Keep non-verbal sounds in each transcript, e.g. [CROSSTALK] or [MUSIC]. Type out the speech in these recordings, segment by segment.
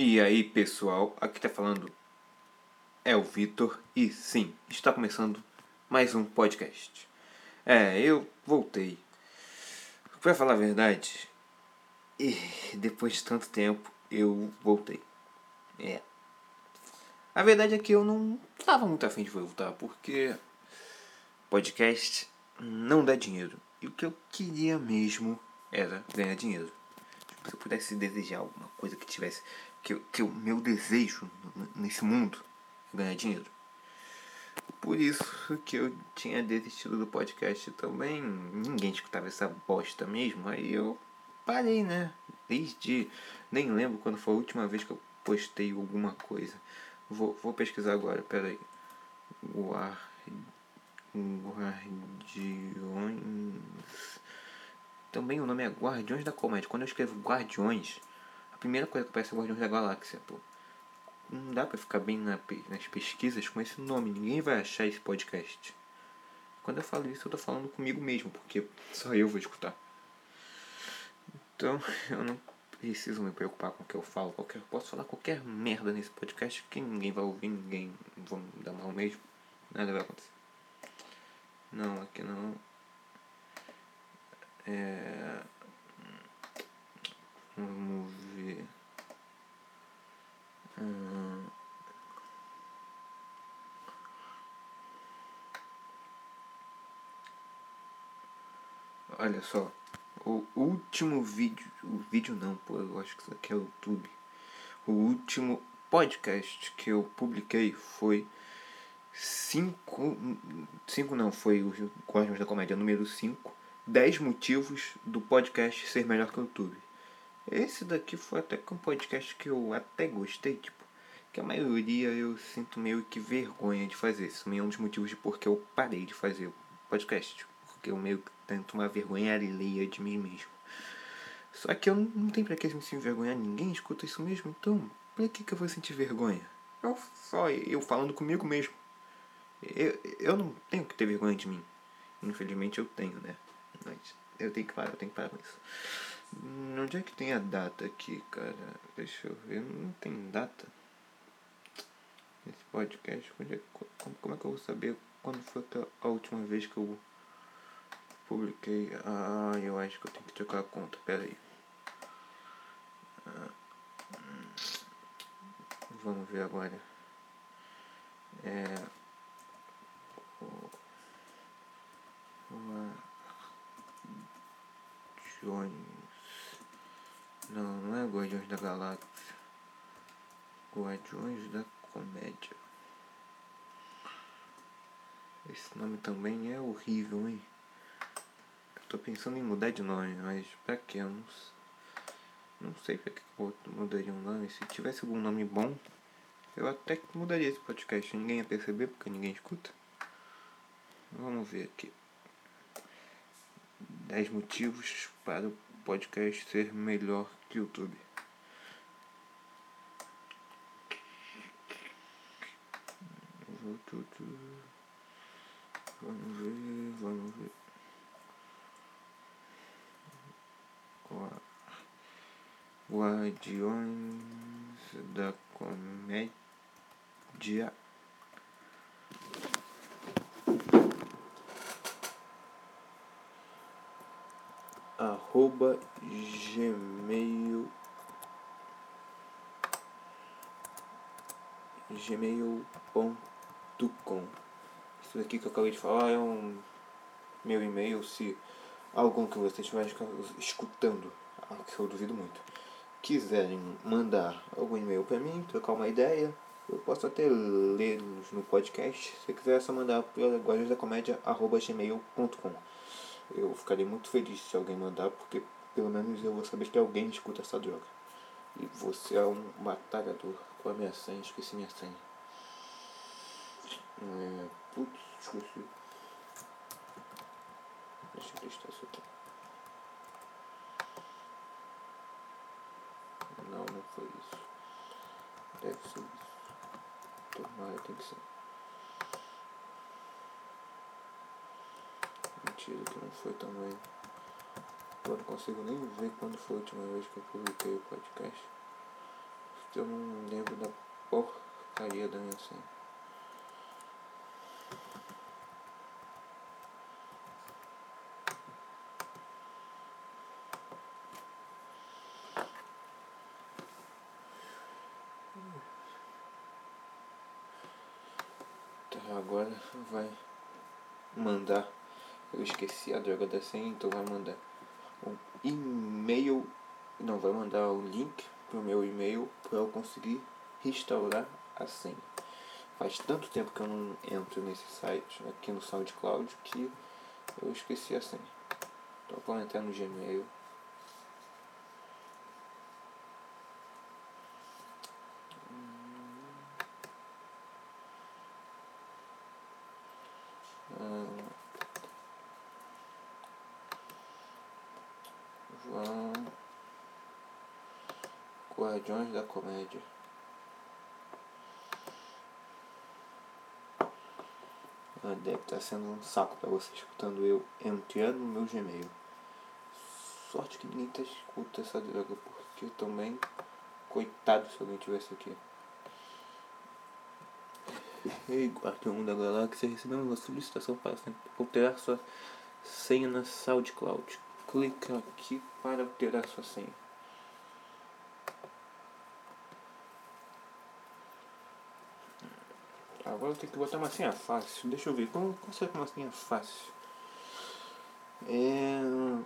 E aí pessoal, aqui tá falando é o Vitor e sim, está começando mais um podcast. É, eu voltei. Pra falar a verdade, e depois de tanto tempo eu voltei. É. A verdade é que eu não estava muito afim de voltar, porque podcast não dá dinheiro. E o que eu queria mesmo era ganhar dinheiro. Se eu pudesse desejar alguma coisa que tivesse. Que, que o meu desejo nesse mundo é ganhar dinheiro. Por isso que eu tinha desistido do podcast também. Ninguém escutava essa bosta mesmo. Aí eu parei, né? Desde. Nem lembro quando foi a última vez que eu postei alguma coisa. Vou, vou pesquisar agora, peraí. Guard... Guardiões. Também o nome é Guardiões da Comédia. Quando eu escrevo Guardiões, primeira coisa que aparece é Guardiões da Galáxia, pô. Não dá pra ficar bem na, nas pesquisas com esse nome. Ninguém vai achar esse podcast. Quando eu falo isso, eu tô falando comigo mesmo, porque só eu vou escutar. Então, [LAUGHS] eu não preciso me preocupar com o que eu falo. Qualquer, posso falar qualquer merda nesse podcast que ninguém vai ouvir, ninguém vai me dar mal mesmo. Nada vai acontecer. Não, aqui não. É... Vamos ver. Hum... Olha só. O último vídeo. O vídeo não, pô, eu acho que isso aqui é o YouTube. O último podcast que eu publiquei foi cinco. Cinco não, foi o Cosmos da Comédia número 5. 10 motivos do podcast ser melhor que o YouTube. Esse daqui foi até que um podcast que eu até gostei, tipo, que a maioria eu sinto meio que vergonha de fazer. Isso é um dos motivos de porque eu parei de fazer o podcast. Tipo, porque eu meio que tento uma vergonha alheia de mim mesmo. Só que eu não tenho pra que me sentir vergonha, ninguém escuta isso mesmo, então pra que, que eu vou sentir vergonha? Eu, só eu falando comigo mesmo. Eu, eu não tenho que ter vergonha de mim. Infelizmente eu tenho, né? Mas eu tenho que parar, eu tenho que parar com isso. Onde é que tem a data aqui, cara? Deixa eu ver. Não tem data. Esse podcast. É, como, como é que eu vou saber quando foi a última vez que eu publiquei? Ah, eu acho que eu tenho que trocar a conta. Pera aí. Ah, vamos ver agora. É. Guardiões. Não, não é Guardiões da Galáxia. Guardiões da Comédia. Esse nome também é horrível, hein? Eu tô pensando em mudar de nome, mas pra que? Eu não, não sei pra que eu mudaria um nome. Se tivesse algum nome bom, eu até mudaria esse podcast. Ninguém ia perceber porque ninguém escuta. Vamos ver aqui. 10 motivos para o podcast ser melhor que YouTube. Vamos ver, vamos ver. Guardiões da Comédia. Arroba gmail gmail.com Isso daqui que eu acabei de falar é um meu e-mail se algum que você estiver escutando, que eu duvido muito, quiserem mandar algum e-mail para mim, trocar uma ideia, eu posso até lê-los no podcast. Se quiser, é só mandar para guardiõesdacomédia.gmail.com eu ficaria muito feliz se alguém mandar, porque pelo menos eu vou saber que alguém escuta essa droga. E você é um batalhador. É a minha senha? Esqueci minha senha. É... Putz, esqueci. Deixa eu testar isso aqui. Não, não foi isso. Deve ser isso. Tomara, tem que ser. Mentira que não foi também. Eu não consigo nem ver quando foi a última vez que eu publiquei o podcast. eu não lembro da porcaria da minha senha. Tá, agora vai mandar. Eu esqueci a droga da senha, então vai mandar um e-mail. Não, vai mandar o link pro meu e-mail para eu conseguir restaurar a senha. Faz tanto tempo que eu não entro nesse site aqui no SoundCloud que eu esqueci a senha. Então vou entrar no Gmail. João Guardiões da Comédia. Ah, deve estar sendo um saco para você escutando eu entrando no meu Gmail. Sorte que ninguém tá escuta essa droga, porque também, coitado se alguém tivesse aqui. Ei, Guardião da Galáxia, recebemos uma solicitação para alterar sua senha na SoundCloud. Clica aqui para alterar sua senha. Agora eu tenho que botar uma senha fácil. Deixa eu ver. Como consegue uma senha fácil? É.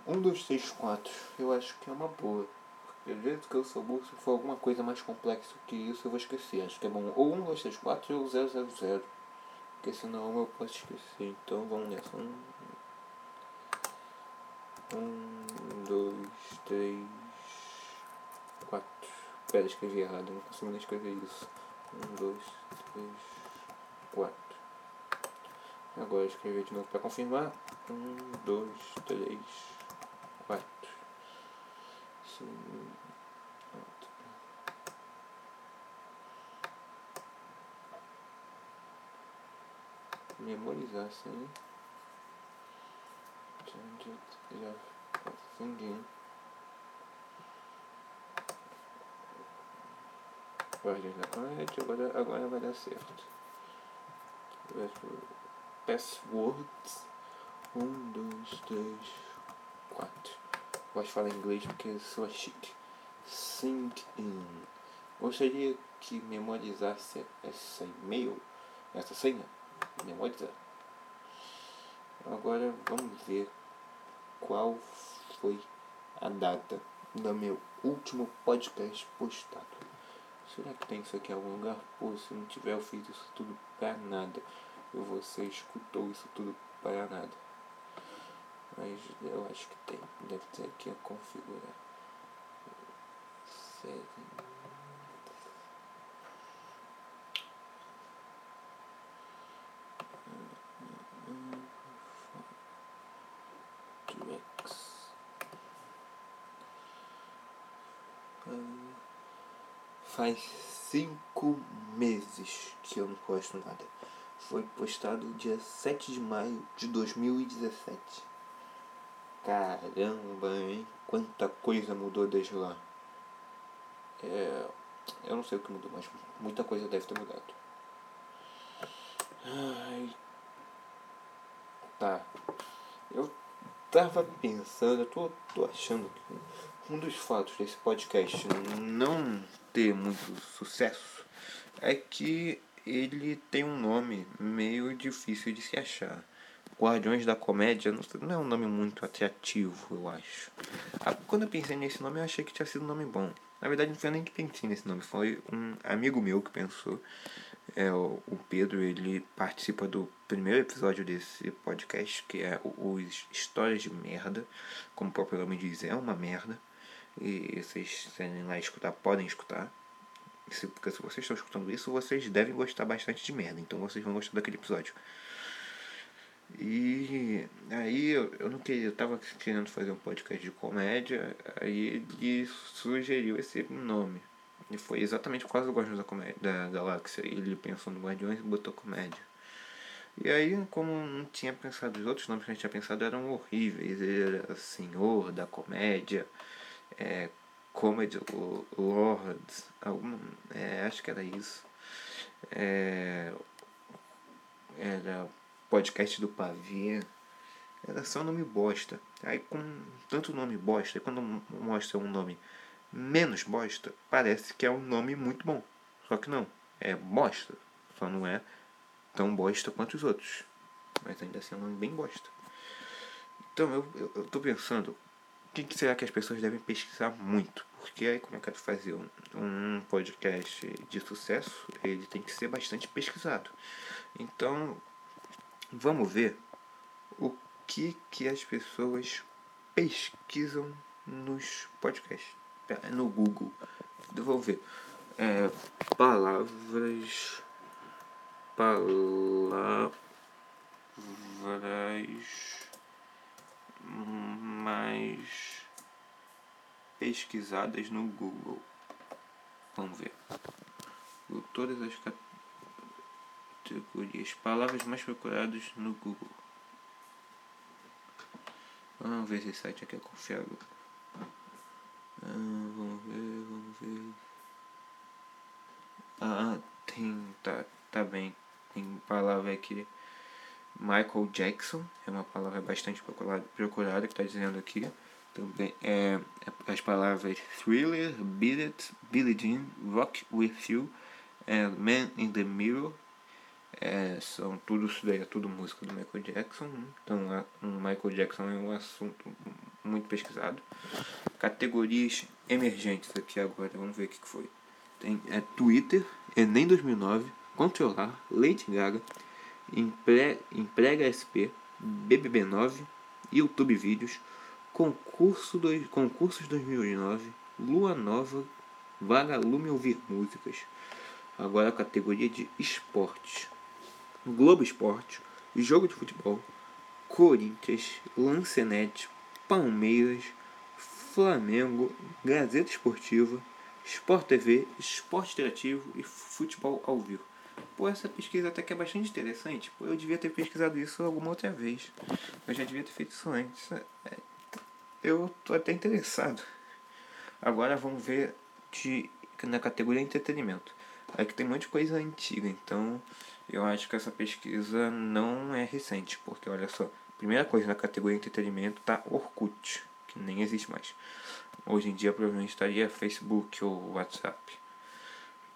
1, 2, 3, 4. Eu acho que é uma boa. Porque às vezes que eu sou burro, se for alguma coisa mais complexa que isso, eu vou esquecer. Acho que é bom. Ou 1, 2, 3, 4 ou 0, 0, 0. Porque senão eu posso esquecer. Então vamos nessa. 1, 1 2, 3, 4. Pera, escrevi errado. Não consigo nem escrever isso. 1, 2, 3, 4. Agora escrever de novo para confirmar. 1, 2, 3, 4. Sim. Memorizar assim. Já confundi. Guardiões da Comédia, agora, agora vai dar certo. Passwords. Um, dois, três, quatro. Gosto de falar inglês porque sou chique. Sync in. Gostaria que memorizasse essa e-mail, essa senha. Memorizar. Agora vamos ver qual foi a data do meu último podcast postado. Será que tem isso aqui em algum lugar? Pô, se não tiver, eu fiz isso tudo pra nada. E você escutou isso tudo para nada. Mas eu acho que tem. Deve ter aqui a configurar. Settings. Faz cinco meses que eu não posto nada. Foi postado dia 7 de maio de 2017. Caramba, hein? Quanta coisa mudou desde lá. É, eu não sei o que mudou, mas muita coisa deve ter mudado. Ai. Tá. Eu tava pensando, eu tô, tô achando que um dos fatos desse podcast não ter muito sucesso é que ele tem um nome meio difícil de se achar. Guardiões da Comédia não é um nome muito atrativo, eu acho. Ah, quando eu pensei nesse nome, eu achei que tinha sido um nome bom. Na verdade, não foi nem que pensei nesse nome, foi um amigo meu que pensou. É, o Pedro, ele participa do primeiro episódio desse podcast, que é os Histórias de Merda. Como o próprio nome diz, é uma merda. E vocês, se lá escutar, podem escutar. Se, porque se vocês estão escutando isso, vocês devem gostar bastante de merda. Então vocês vão gostar daquele episódio. E aí eu, eu não queria, eu tava querendo fazer um podcast de comédia, aí ele sugeriu esse nome. E foi exatamente causa do Guardiões da, comédia, da Galáxia. Ele pensou no Guardiões e botou comédia. E aí, como não tinha pensado, os outros nomes que a gente tinha pensado eram horríveis. Ele era Senhor da Comédia, é, Comedy Lords, algum, é, acho que era isso. É, era podcast do Pavê. Era só nome bosta. Aí com tanto nome bosta, quando mostra um nome menos bosta, parece que é um nome muito bom. Só que não, é bosta. Só não é tão bosta quanto os outros. Mas ainda assim é um nome bem bosta. Então eu, eu, eu tô pensando, que, que, será que as pessoas devem pesquisar muito? Porque aí como eu quero fazer um, um podcast de sucesso, ele tem que ser bastante pesquisado. Então, vamos ver o que, que as pessoas pesquisam nos podcasts. No Google. Vou ver. É, palavras. Palavras mais pesquisadas no Google. Vamos ver. Todas as categorias. Palavras mais procuradas no Google. Vamos ver se esse site aqui é confiável. Ah, vamos ver, vamos ver. Ah, tem. Tá, tá bem. Tem palavra aqui. Michael Jackson é uma palavra bastante procurada, procurada que está dizendo aqui. Também é, é as palavras thriller, beat it, Billie Jean, rock with you, and man in the mirror. É, são tudo isso daí, é tudo música do Michael Jackson. Então, o Michael Jackson é um assunto muito pesquisado. Categorias emergentes aqui agora, vamos ver o que foi. Tem é, Twitter, Enem 2009, Controlar, Lady Gaga, Emprega SP, BBB9, YouTube Vídeos, Concurso dois, Concursos 2009, Lua Nova, Vagalume Ouvir Músicas. Agora a categoria de esportes. Globo Esporte, Jogo de Futebol, Corinthians, Lancenet, Palmeiras, Flamengo, Gazeta Esportiva, Sport TV, Esporte Interativo e Futebol ao Vivo. Pô, essa pesquisa até que é bastante interessante. Pô, eu devia ter pesquisado isso alguma outra vez. Eu já devia ter feito isso antes. É, eu tô até interessado. Agora vamos ver de, na categoria entretenimento. Aqui tem um monte de coisa antiga, então eu acho que essa pesquisa não é recente, porque olha só, primeira coisa na categoria entretenimento tá Orkut, que nem existe mais. Hoje em dia provavelmente estaria Facebook ou WhatsApp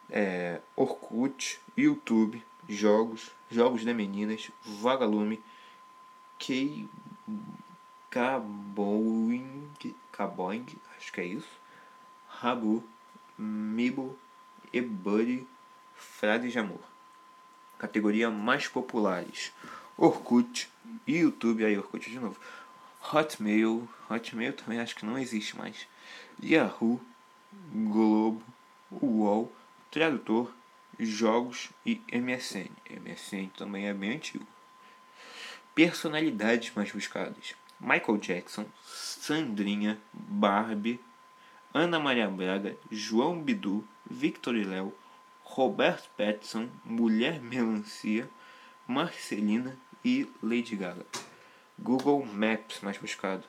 é, Orkut, YouTube, jogos, jogos de meninas, Vagalume, K Caboing, Caboing, acho que é isso, Rabu, Mibo, eBuddy, Frades de Amor. Categoria mais populares: Orkut, YouTube, aí Orkut de novo. Hotmail, Hotmail também acho que não existe mais. Yahoo, Globo, UOL, Tradutor, Jogos e MSN. MSN também é bem antigo. Personalidades mais buscadas: Michael Jackson, Sandrinha, Barbie, Ana Maria Braga, João Bidu, Victor e Léo, Roberto Pattinson, Mulher Melancia, Marcelina e Lady Gaga. Google Maps mais buscado.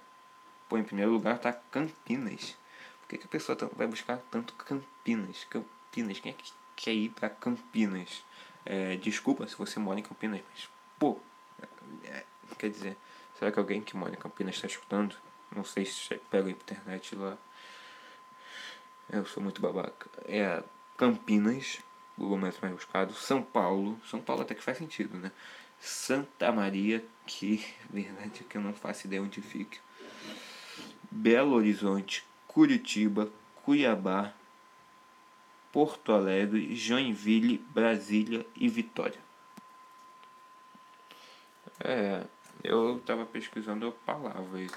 Pô, em primeiro lugar está Campinas. Por que, que a pessoa vai buscar tanto Campinas? Campinas Campinas. Quem é que quer ir para Campinas? É, desculpa se você mora em Campinas, mas, pô, é, quer dizer, será que alguém que mora em Campinas está escutando? Não sei se pega a internet lá. Eu sou muito babaca. É Campinas, Google Maps mais buscado. São Paulo. São Paulo até que faz sentido, né? Santa Maria, que [LAUGHS] verdade é que eu não faço ideia onde fica. Belo Horizonte, Curitiba, Cuiabá, Porto Alegre, Joinville, Brasília e Vitória. É, eu tava pesquisando palavras,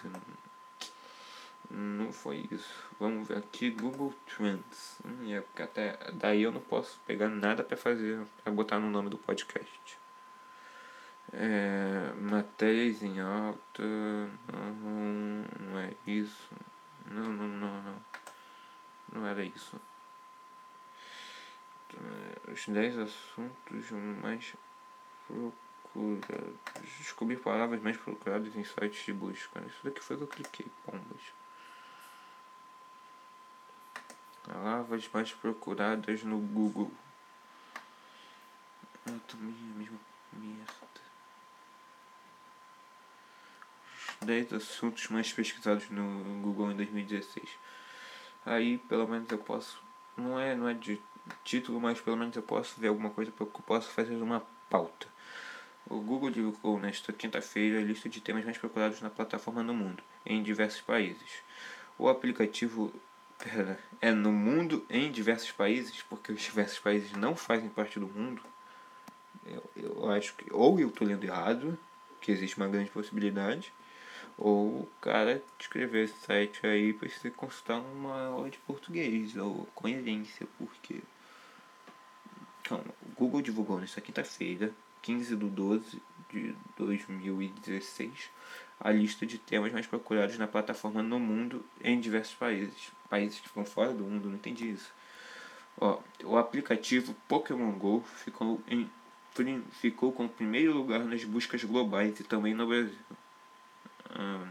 não foi isso. Vamos ver aqui Google Trends. Hum, é porque até daí eu não posso pegar nada para fazer, para botar no nome do podcast. É, matérias em alta, não, não é isso. Não, não, não, não. Não era isso. É, os 10 assuntos mais procurados. Descobrir palavras mais procuradas em sites de busca. Isso daqui foi que eu cliquei, pombas. Palavras mais procuradas no Google. Eu também a mesma merda. Os 10 assuntos mais pesquisados no Google em 2016. Aí pelo menos eu posso. Não é, não é de título, mas pelo menos eu posso ver alguma coisa porque eu posso fazer uma pauta. O Google divulgou nesta quinta-feira a lista de temas mais procurados na plataforma no mundo, em diversos países. O aplicativo é no mundo em diversos países, porque os diversos países não fazem parte do mundo. Eu, eu acho que ou eu estou lendo errado, que existe uma grande possibilidade, ou o cara escrever esse site aí precisa consultar uma aula de português ou coerência, porque então, o Google divulgou nesta quinta-feira, 15 de 12 de 2016, a lista de temas mais procurados na plataforma no mundo em diversos países. Países que ficam fora do mundo, não entendi isso. Ó, o aplicativo Pokémon GO ficou, em, ficou com o primeiro lugar nas buscas globais e também no Brasil. Ah,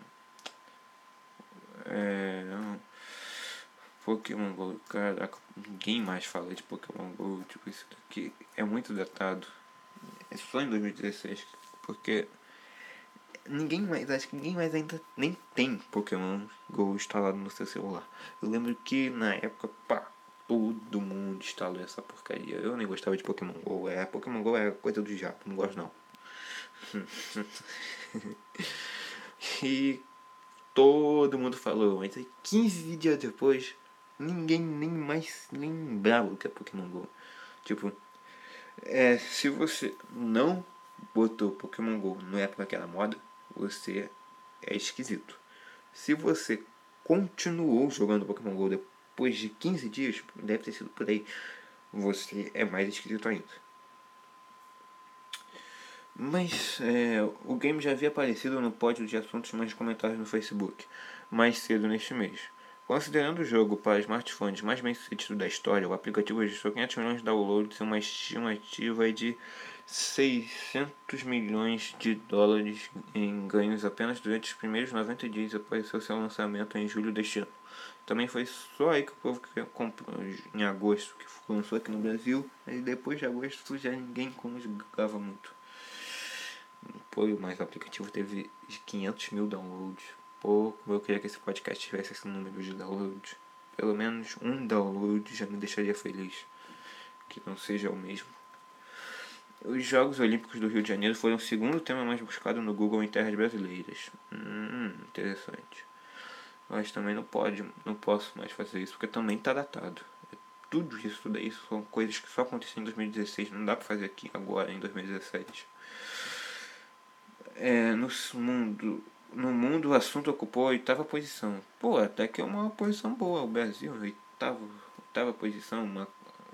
é, Pokémon GO, caraca, ninguém mais fala de Pokémon GO, tipo, isso daqui é muito datado. É só em 2016, porque ninguém mais, acho que ninguém mais ainda nem tem Pokémon GO instalado no seu celular. Eu lembro que na época, pá, todo mundo instalou essa porcaria. Eu nem gostava de Pokémon GO, é, Pokémon GO é coisa do diabo, não gosto não. [LAUGHS] [LAUGHS] e todo mundo falou, mas aí 15 dias depois ninguém nem mais lembrava o que é Pokémon GO. Tipo, é, se você não botou Pokémon GO na época que era moda, você é esquisito. Se você continuou jogando Pokémon GO depois de 15 dias, deve ter sido por aí, você é mais esquisito ainda. Mas é, o game já havia aparecido no pódio de assuntos mais comentados no Facebook mais cedo neste mês. Considerando o jogo para smartphones mais bem sucedido da história, o aplicativo registrou 500 milhões de downloads e uma estimativa de 600 milhões de dólares em ganhos apenas durante os primeiros 90 dias após seu lançamento em julho deste ano. Também foi só aí que o povo comprou em agosto, que lançou aqui no Brasil, e depois de agosto já ninguém jogava muito. Pô, mas o aplicativo teve 500 mil downloads pouco. Eu queria que esse podcast tivesse esse número de downloads. Pelo menos um download já me deixaria feliz. Que não seja o mesmo. Os Jogos Olímpicos do Rio de Janeiro foram o segundo tema mais buscado no Google em terras brasileiras. Hum, interessante. Mas também não pode, não posso mais fazer isso porque também está datado. É tudo isso daí são coisas que só aconteceram em 2016, não dá para fazer aqui agora em 2017. É, no mundo no mundo o assunto ocupou a oitava posição. Pô, até que é uma posição boa. O Brasil, oitava, oitava posição, uma,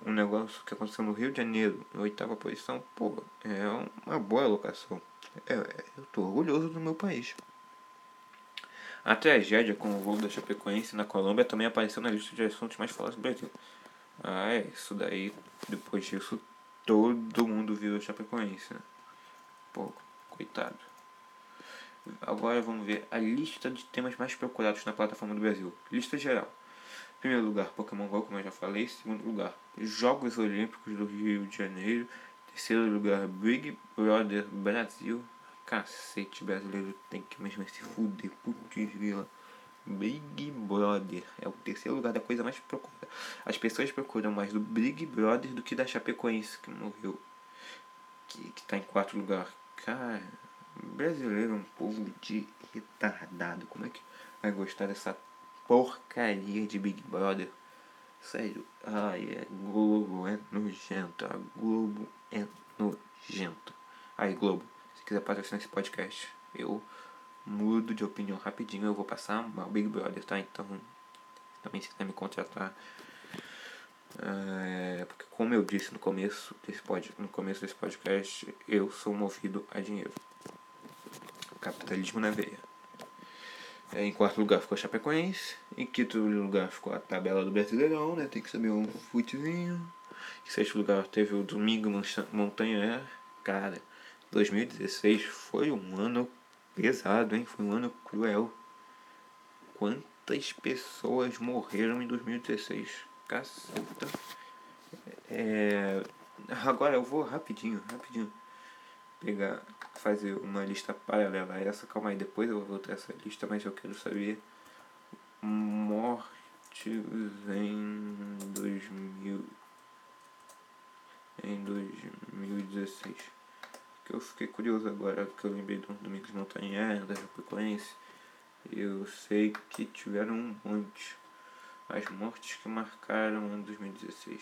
um negócio que aconteceu no Rio de Janeiro, oitava posição, pô, é uma boa locação. É, é, eu tô orgulhoso do meu país. A tragédia com o voo da Chapecoense na Colômbia também apareceu na lista de assuntos mais falados do Brasil. Ah, é, isso daí, depois disso, todo mundo viu a Chapecoense, né? Pô, coitado. Agora vamos ver a lista de temas mais procurados na plataforma do Brasil. Lista geral. Primeiro lugar, Pokémon GO, como eu já falei. Segundo lugar, Jogos Olímpicos do Rio de Janeiro. Terceiro lugar, Big Brother Brasil. Cacete, brasileiro tem que mesmo se fuder, putz grila. Big Brother é o terceiro lugar da coisa mais procurada. As pessoas procuram mais do Big Brother do que da Chapecoense, que morreu. Que, que tá em quarto lugar. Cara, brasileiro é um povo de retardado. Como é que vai gostar dessa porcaria de Big Brother? Sério, ai, é Globo é nojento. A Globo é nojento. Aí, Globo, se quiser patrocinar esse podcast, eu mudo de opinião rapidinho. Eu vou passar mal Big Brother, tá? Então, também se quiser me contratar. É, porque como eu disse no começo desse pod, no começo desse podcast, eu sou movido a dinheiro. Capitalismo na veia. É, em quarto lugar ficou a Chapecoense. Em quinto lugar ficou a tabela do Brasileirão, né? Tem que saber um futezinho. Em sexto lugar teve o Domingo Montanha. Cara, 2016 foi um ano pesado, hein? Foi um ano cruel. Quantas pessoas morreram em 2016? caceta. É, agora eu vou rapidinho, rapidinho pegar, fazer uma lista paralela a essa. Calma aí, depois eu vou voltar essa lista, mas eu quero saber. Mortes em 2000 em 2016 que eu fiquei curioso agora que eu lembrei do Domingos Montanher, da Chapecoense. Eu sei que tiveram um monte as mortes que marcaram em 2016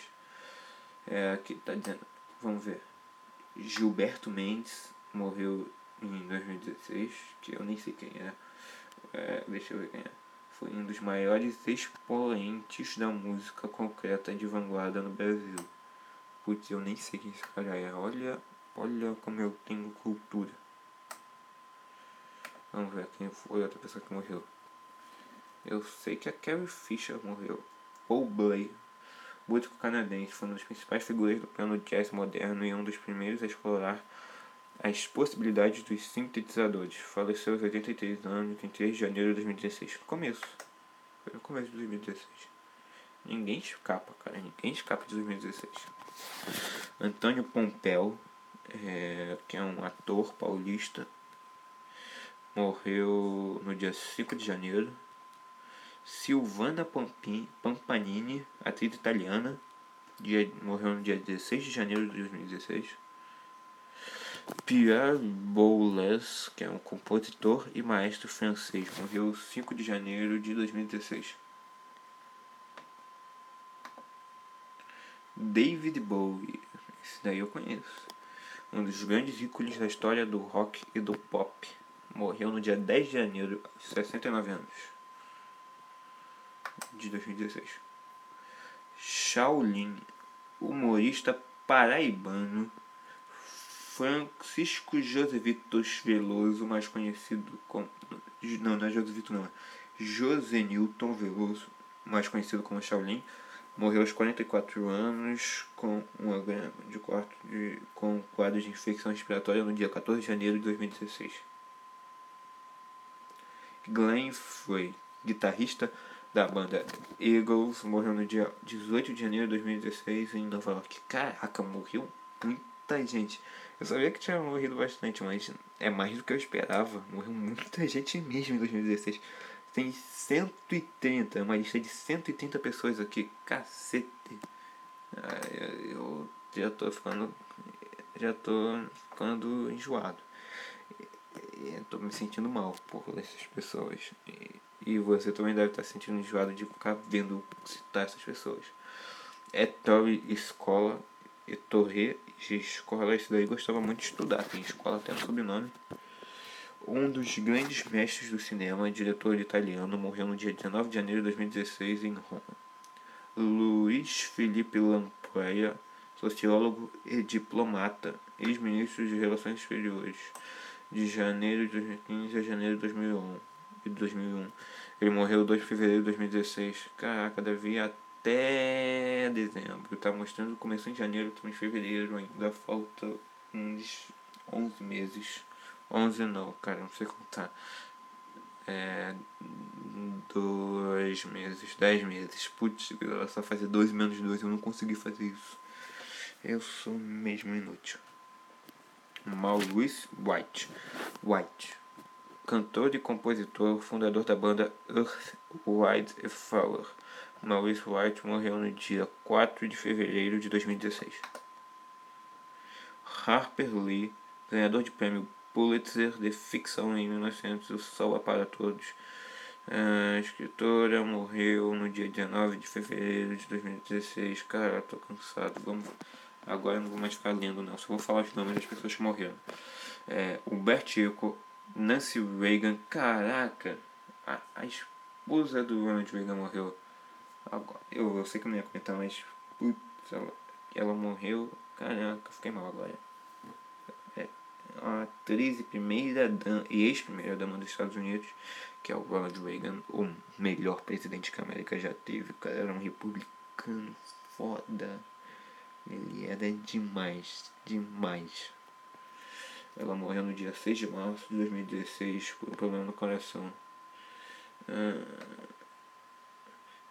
é, aqui tá dizendo. Vamos ver Gilberto Mendes morreu em 2016 que eu nem sei quem é, é deixa eu ver quem é foi um dos maiores expoentes da música concreta de vanguarda no Brasil. Putz, eu nem sei quem esse cara é. Olha, olha como eu tenho cultura. Vamos ver quem foi outra pessoa que morreu. Eu sei que a Carrie Fisher morreu. Paul Blay, músico canadense, foi uma das principais figuras do piano jazz moderno e um dos primeiros a explorar as possibilidades dos sintetizadores. Faleceu aos 83 anos em 3 de janeiro de 2016. No começo. Foi no começo de 2016. Ninguém escapa, cara. Ninguém escapa de 2016. Antônio Pompeu, é, que é um ator paulista, morreu no dia 5 de janeiro. Silvana Pampanini, atriz italiana, dia, morreu no dia 16 de janeiro de 2016. Pierre Boulez, que é um compositor e maestro francês, morreu 5 de janeiro de 2016. David Bowie, esse daí eu conheço. Um dos grandes ícones da história do rock e do pop. Morreu no dia 10 de janeiro, aos 69 anos. De 2016. Shaolin, humorista paraibano Francisco Josevitos Veloso, mais conhecido como. Não, não é Josevito, não. É José Newton Veloso, mais conhecido como Shaolin, morreu aos 44 anos com uma grama de quarto de, com quadro de infecção respiratória no dia 14 de janeiro de 2016. Glenn Frey, guitarrista da banda Eagles, morreu no dia 18 de janeiro de 2016 em Nova York. Caraca, morreu muita gente. Eu sabia que tinha morrido bastante, mas é mais do que eu esperava. Morreu muita [LAUGHS] gente mesmo em 2016. Tem 130, uma lista de 130 pessoas aqui. Cacete. Eu já tô ficando. Já tô ficando enjoado. Estou me sentindo mal por essas pessoas. E, você também deve estar se sentindo enjoado de ficar vendo citar essas pessoas. É Escola e Torre de escola, esse daí gostava muito de estudar, tem escola até no sobrenome. Um dos grandes mestres do cinema, diretor italiano, morreu no dia 19 de janeiro de 2016 em Roma. Luiz Felipe Lampreia, sociólogo e diplomata, ex-ministro de Relações Exteriores, de janeiro de 2015 a janeiro de 2001. E 2001. Ele morreu 2 de fevereiro de 2016. Caraca, devia até dezembro. Tá mostrando começou em janeiro, estamos em fevereiro, ainda falta uns 11 meses. 11 não, cara, não sei contar. É. Dois meses, 10 meses. Putz, só fazer 12 menos 2, eu não consegui fazer isso. Eu sou mesmo inútil. Maurice White. White. Cantor e compositor, fundador da banda Earth, Wild Flower Maurice White morreu no dia 4 de fevereiro de 2016. Harper Lee, ganhador de prêmio Pulitzer de ficção em 1900, O Sol é para Todos. A escritora morreu no dia 19 de fevereiro de 2016. Cara, tô cansado. Vamos... Agora não vou mais ficar lendo, não. Só vou falar os nomes das pessoas que morreram. É, o Eco, Nancy Reagan. Caraca, a, a esposa do Ronald Reagan morreu. Eu, eu sei que não ia comentar, mas putz, ela, ela morreu. Caraca, fiquei mal agora. É, a atriz e primeira e ex-primeira dama dos Estados Unidos, que é o Ronald Reagan, o melhor presidente que a América já teve. O cara era um republicano foda. Ele era demais, demais. Ela morreu no dia 6 de março de 2016 por um problema no coração. Ah,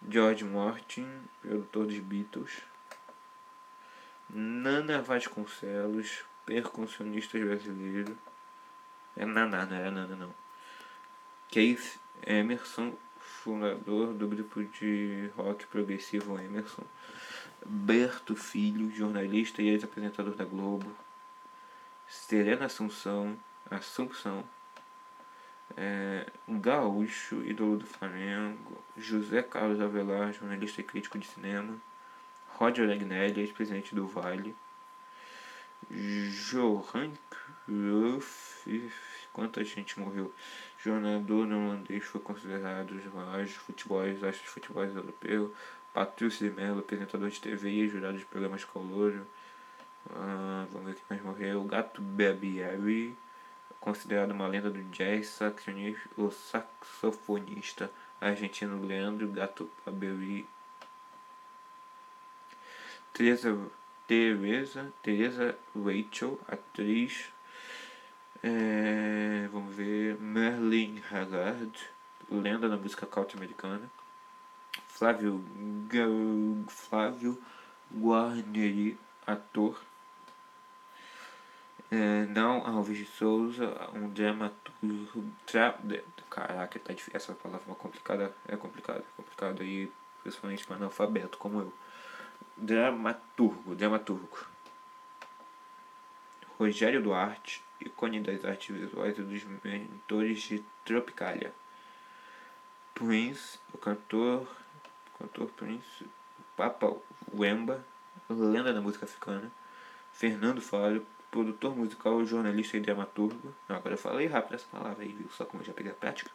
George Martin, produtor dos Beatles. Nana Vasconcelos, percussionista brasileiro. É Naná, não era Nana não. Keith Emerson, fundador do grupo de rock progressivo Emerson. Berto Filho, jornalista e ex-apresentador da Globo. Serena Assunção, Assunção, é, Gaúcho, ídolo do Flamengo, José Carlos Avelar, jornalista e crítico de cinema, Roger Agnelli, ex-presidente do Vale, Johan Cruyff, quanta gente morreu, jornador holandês foi considerado os maiores futebols, astros de futebol europeu, Patrício de Mello, apresentador de TV e jurado de programas calouro, ah, vamos ver quem mais morreu, Gato Barbieri, considerado uma lenda do jazz, o saxofonista argentino Leandro Gato Barbieri Teresa, Teresa, Teresa Rachel, atriz. É, vamos ver. Merlin Haggard, lenda da música country americana. Flávio, Flávio Guarneri, ator. É, não Alves de Souza, um dramaturgo. Tra, caraca, tá difícil. Essa palavra é complicada. É complicada, é complicada aí, principalmente para analfabeto como eu. Dramaturgo, dramaturgo. Rogério Duarte, ícone das artes visuais e dos mentores de Tropicália. Prince, o cantor, cantor Prince, Papa Wemba, lenda da música africana. Fernando Fábio, produtor musical, jornalista e dramaturgo. Agora eu falei rápido essa palavra aí, viu? Só como eu já peguei a prática.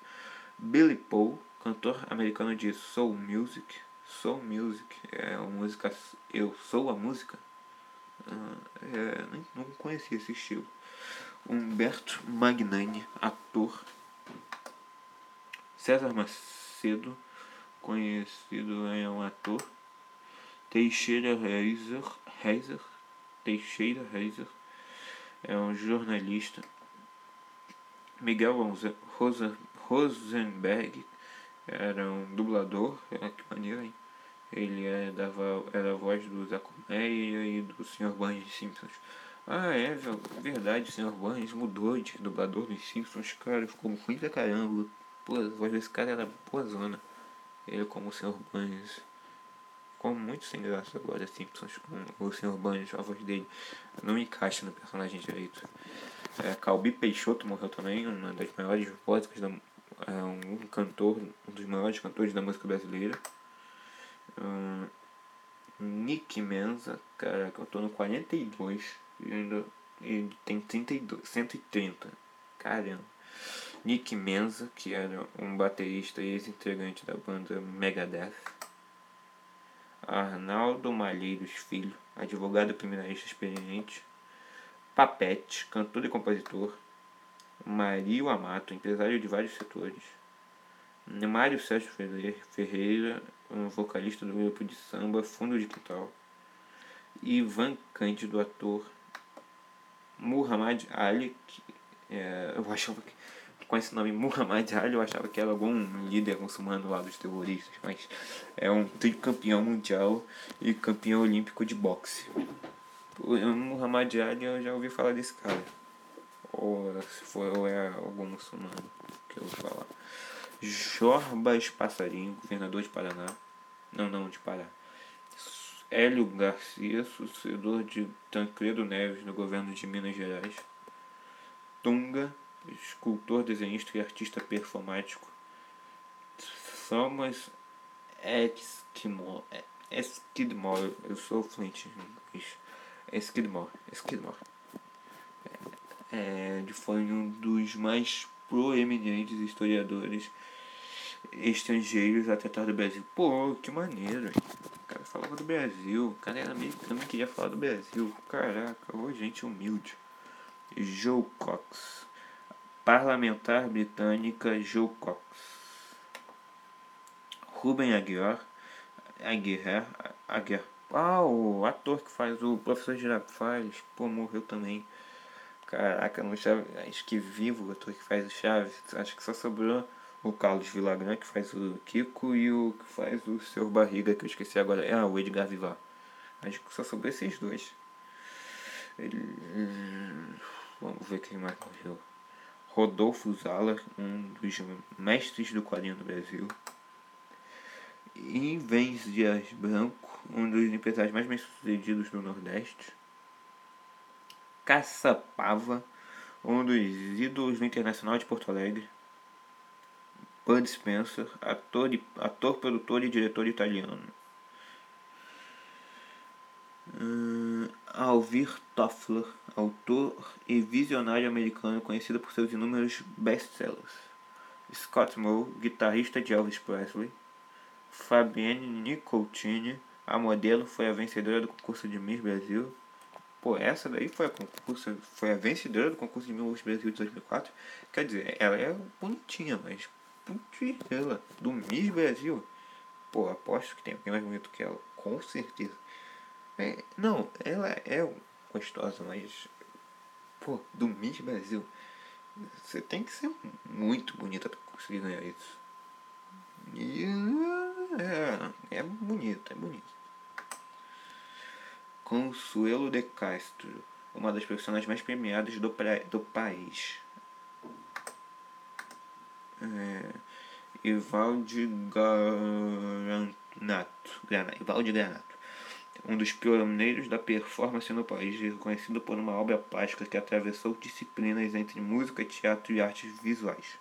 Billy Paul, cantor americano de soul music. Soul Music é uma música. Eu sou a música. Uh, é, nem, não conhecia esse estilo. Humberto Magnani, ator. César Macedo, conhecido é um ator. Teixeira Reiser, Reiser, Teixeira Reiser, é um jornalista. Miguel Rosa, Rosenberg, era um dublador, é, que maneiro, hein? Ele é, dava, era a voz do Zé e do Sr. Burns Simpsons. Ah, é verdade, o Sr. Burns mudou de dublador dos Simpsons, cara, ficou ruim pra caramba. Pô, a voz desse cara era boa zona. Ele como o Sr. Burns. Ficou muito sem graça agora, Simpsons, com o Sr. Burns, a voz dele não encaixa no personagem direito. É, Calbi Peixoto morreu também, uma das maiores vozes da, é um cantor, um dos maiores cantores da música brasileira. Nick Menza, cara, que eu tô no 42 e ainda ele tem 32, 130. Caramba. Nick Menza, que era um baterista e ex-integrante da banda Megadeth. Arnaldo Malheiros Filho, advogado criminalista experiente. Papete, cantor e compositor. Mario Amato, empresário de vários setores. Mário Sérgio Ferreira, um vocalista do grupo de samba Fundo de. Ivan Cândido, ator. Muhammad Ali, que, é, eu achava que com esse nome Muhammad Ali eu achava que era algum líder muçulmano lá dos terroristas, mas é um tricampeão mundial e campeão olímpico de boxe. Muhammad Ali eu já ouvi falar desse cara ou se for ou é algum muçulmano que eu vou falar. Jorbas Passarinho, governador de Paraná. Não, não, de Pará. Hélio Garcia, sucedor de Tancredo Neves no governo de Minas Gerais. Tunga, escultor, desenhista e artista performático. Thomas Eskidmore. Eskidmore, eu sou fluente em inglês. Eskidmore, Eskidmore é, foi um dos mais proeminentes historiadores estrangeiros a tratar do Brasil. Pô, que maneiro. O cara falava do Brasil. O cara era americano queria falar do Brasil. Caraca, ô gente humilde. Joe Cox. Parlamentar britânica Joe Cox. Ruben Aguiar. Aguiar. Ah, o ator que faz o professor Girafales. Pô, morreu também. Caraca, no Chaves, acho que vivo o ator que faz o Chaves. Acho que só sobrou o Carlos Villagrán, que faz o Kiko, e o que faz o Seu Barriga, que eu esqueci agora. É, o Edgar Vivar. Acho que só sobre esses dois. Ele... Vamos ver quem mais morreu. Rodolfo Zala, um dos mestres do quadrinho do Brasil. Ivens Dias Branco, um dos empresários mais bem-sucedidos do Nordeste. Caçapava, um dos ídolos do Internacional de Porto Alegre. Bud Spencer, ator, ator, produtor e diretor italiano. Uh, Alvir Toffler, autor e visionário americano conhecido por seus inúmeros best-sellers. Scott Moore, guitarrista de Elvis Presley. Fabienne Nicoltini, a modelo, foi a vencedora do concurso de Miss Brasil. Pô, essa daí foi a, concurso, foi a vencedora do concurso de Miss Brasil de 2004. Quer dizer, ela é bonitinha, mas putz, ela, do Miss Brasil. Pô, aposto que tem alguém mais bonito que ela, com certeza. É, não, ela é gostosa, mas. Pô, do Miss Brasil. Você tem que ser muito bonita pra conseguir ganhar isso. E. É, é bonito, é bonito. Consuelo de Castro, uma das profissionais mais premiadas do, pra, do país. É, Ivaldi Granato, Granato, Ivaldi Granato um dos pioneiros da performance no país, reconhecido por uma obra plástica que atravessou disciplinas entre música, teatro e artes visuais.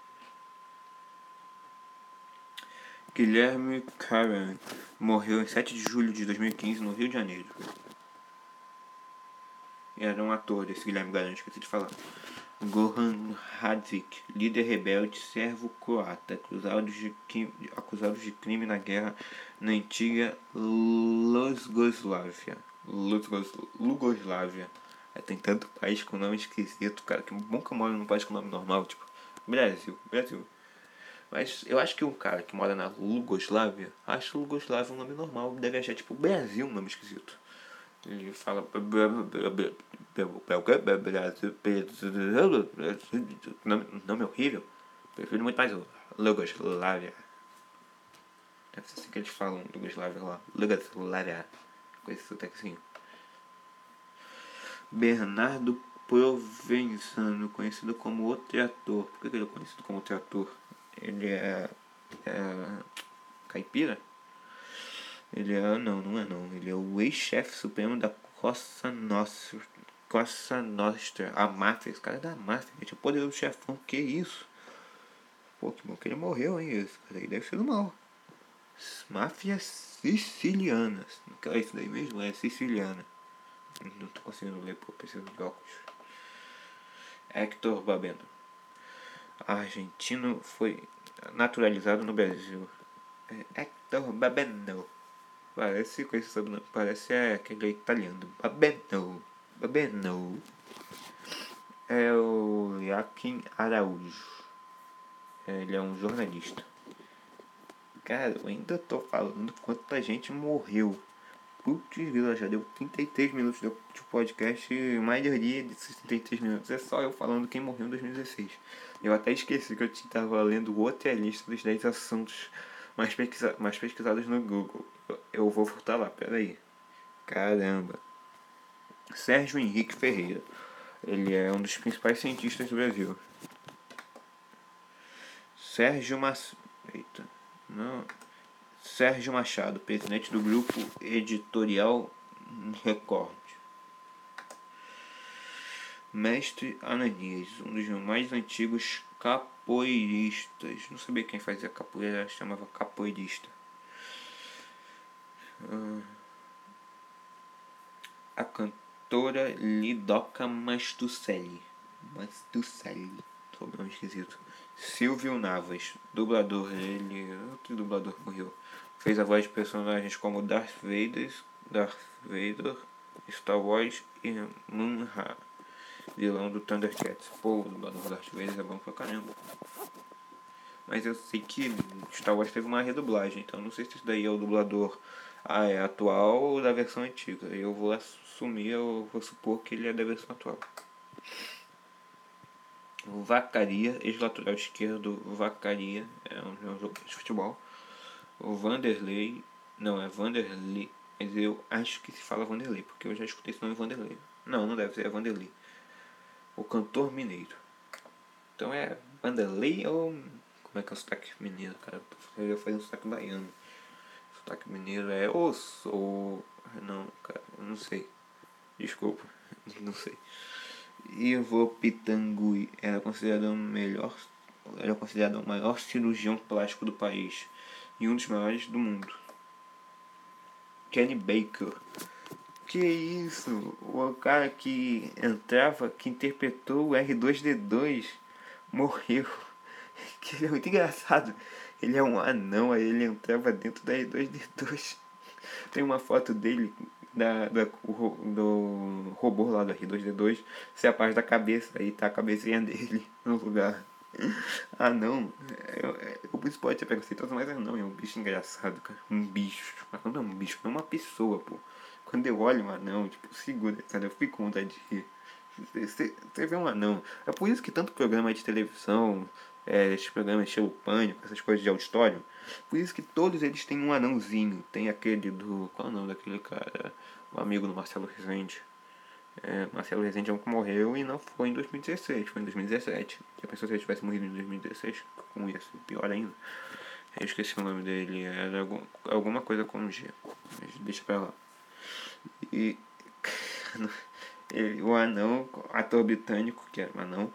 Guilherme Caron morreu em 7 de julho de 2015 no Rio de Janeiro. Era um ator esse Guilherme Caron, esqueci de falar. Goran Hadzik, líder rebelde servo-croata, acusados de, acusados de crime na guerra na antiga Lugoslávia. Lugoslávia. É, tem tanto país com nome esquisito, cara, que nunca mora num país com nome normal, tipo Brasil, Brasil. Mas eu acho que um cara que mora na Lugoslávia, acho Lugoslávia um nome normal, deve achar tipo Brasil um nome esquisito. Ele fala. Nome horrível. Prefiro muito mais o Lugoslavia. Deve ser assim que eles falam Lugoslavia lá. Lugoslavia. Com esse sotaquezinho. Bernardo Provenzano, conhecido como o Teator. Por que ele é conhecido como Teator? Ele é, é caipira? Ele é. Não, não é não. Ele é o ex-chefe supremo da Costa Nostra. Costa Nostra. A máfia. Esse cara é da máfia, gente. O poderoso chefão. Que isso? Pô, que bom que ele morreu, hein? Esse cara aí deve ser do mal. Máfia siciliana. É isso daí mesmo? É siciliana. Não tô conseguindo ler por preciso de óculos. Hector Babeno. Argentino foi naturalizado no Brasil. É Hector Babeno. Parece com esse sobrenome. Parece é, aquele italiano. Babeno. Babeno. É o Joaquim Araújo. Ele é um jornalista. Cara, eu ainda tô falando quanta gente morreu. Putz, vida, já deu 33 minutos de podcast. Mais de dia desses 33 minutos é só eu falando quem morreu em 2016. Eu até esqueci que eu estava lendo outra lista dos 10 assuntos mais, pesquisa mais pesquisados no Google. Eu vou voltar lá, peraí. Caramba. Sérgio Henrique Ferreira. Ele é um dos principais cientistas do Brasil. Sérgio Mas... Eita. Não. Sérgio Machado, presidente do grupo editorial Record. Mestre Ananias, um dos mais antigos capoeiristas. Não sabia quem fazia capoeira, chamava capoeirista. Ah, a cantora Lidoca Mastucelli. Mastucelli. Sobrenome esquisito. Silvio Navas, dublador. Ele. Outro dublador morreu. Fez a voz de personagens como Darth Vader, Darth Vader, Star Wars e Munha, vilão do Thundercats. Pô, o dublador Darth Vader é bom pra caramba. Mas eu sei que Star Wars teve uma redublagem, então não sei se isso daí é o dublador ah, é atual ou da versão antiga. Eu vou assumir, eu vou supor que ele é da versão atual. Vacaria, ex-lateral esquerdo, Vacaria, é um jogo de futebol. O Vanderlei, não, é Vanderlei, mas eu acho que se fala Vanderlei, porque eu já escutei esse nome Vanderlei. Não, não deve ser, é Vanderlei. O cantor mineiro. Então é Vanderlei ou. Como é que é o sotaque mineiro, cara? Eu ia fazer um sotaque baiano. O sotaque mineiro é osso ou. Não, cara, eu não sei. Desculpa, [LAUGHS] não sei. Ivo Pitangui era considerado o melhor. Era considerado o maior cirurgião plástico do país e um dos maiores do mundo. Kenny Baker. Que isso? O cara que entrava, que interpretou o R2D2, morreu. [LAUGHS] Que é muito engraçado. Ele é um anão, aí ele entrava dentro da R2D2. [LAUGHS] Tem uma foto dele da, da, do robô lá do R2D2, se a parte da cabeça, aí tá a cabecinha [LAUGHS] dele no lugar. Ah não, é, o bicho pode ser preconceituoso, mas é não, é um bicho engraçado, cara. Um bicho. Não é um bicho, é uma pessoa, pô. Quando eu olho um anão, tipo, segura, sabe? Eu fico com vontade de rir. Você, vê um anão. É por isso que tanto programa de televisão, é, esses programas estilo pânico, essas coisas de auditório, por isso que todos eles têm um anãozinho. Tem aquele do. Qual é o nome daquele cara? O amigo do Marcelo Rezende. É, Marcelo Rezende é um que morreu e não foi em 2016, foi em 2017. Já pensou se ele tivesse morrido em 2016? Com isso, pior ainda. Eu esqueci o nome dele, era algum, alguma coisa com G. Mas deixa pra lá. [LAUGHS] E. O anão, ator britânico, que era um anão,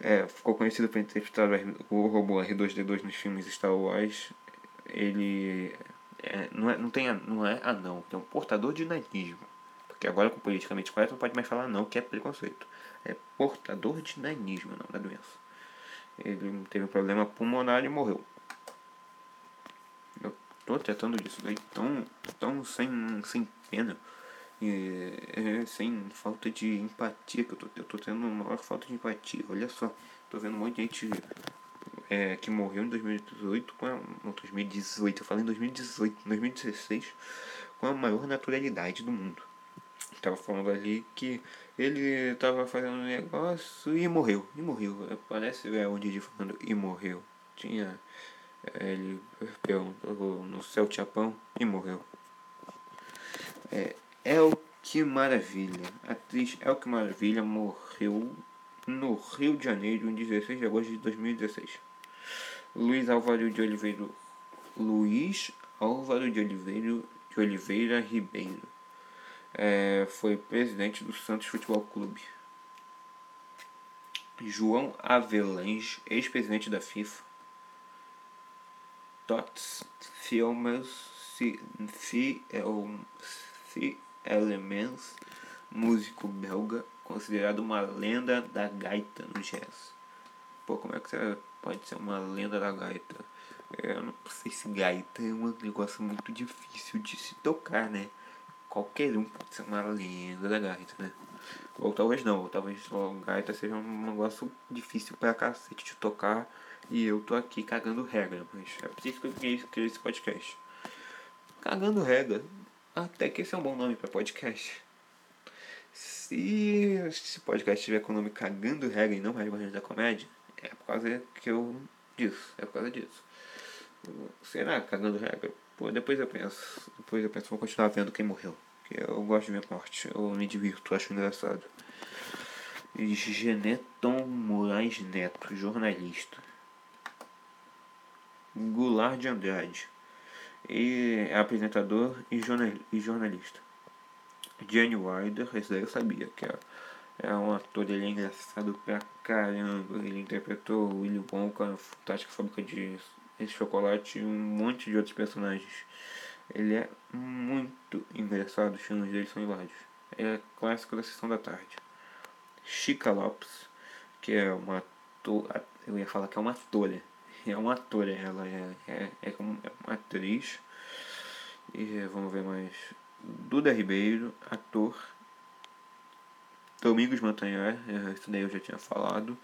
é, ficou conhecido por interpretar o robô R2D2 nos filmes Star Wars. Ele é, não, é, não, tem, não é anão, é um portador de nanismo. Porque agora com politicamente correto não pode mais falar não, que é preconceito. É portador de nanismo, não da doença. Ele teve um problema pulmonar e morreu. Eu tô tratando disso daí tão, tão sem, sem pena. E, é, sem falta de empatia, que eu tô, eu tô tendo maior falta de empatia. Olha só, tô vendo um monte de gente é, que morreu em 2018 com a, não, 2018, eu falei em 2018, 2016, com a maior naturalidade do mundo tava falando ali que ele tava fazendo um negócio e morreu. E morreu. Parece é, o Didi falando e morreu. Tinha. É, ele perguntou no céu Chapão e morreu. É, El Que Maravilha. A atriz El Que Maravilha morreu no Rio de Janeiro em 16 de agosto de 2016. Luiz Álvaro de Oliveira. Luiz Álvaro de Oliveira, de Oliveira Ribeiro é, foi presidente do Santos Futebol Clube. João Avelange, ex-presidente da FIFA. Tots Filmes Elements, músico belga, considerado uma lenda da gaita no jazz. Pô, como é que você pode ser uma lenda da gaita? Eu não sei se gaita é um negócio muito difícil de se tocar, né? qualquer um pode ser uma lenda da gaita, né? Ou talvez não, ou talvez a gaita seja um negócio difícil pra cacete de tocar e eu tô aqui cagando regra, mas é isso que eu criei esse podcast. Cagando regra, até que esse é um bom nome pra podcast. Se esse podcast tiver com o nome Cagando Regra e não Regra da Comédia, é por causa que eu disso, é por causa disso. Será Cagando Regra? Pô, depois eu penso, depois eu penso, vou continuar vendo quem morreu. Que eu gosto de ver morte, eu me divirto, acho engraçado. Geneton Moraes Neto, jornalista. Goulart de Andrade, e é apresentador e, jornal, jornalista. Jenny Wilder, esse daí eu sabia que é, é um ator, ele é engraçado pra caramba. Ele interpretou o Willy Wonka, Fantástica Fábrica de Chocolate e um monte de outros personagens. Ele é muito engraçado, os filmes dele são hilários. É clássico da sessão da tarde. Chica Lopes, que é uma ator, eu ia falar que é uma atora. É uma atora, ela é, é, é uma atriz. E vamos ver mais. Duda Ribeiro, ator. Domingos Montanhar, é, isso daí eu já tinha falado.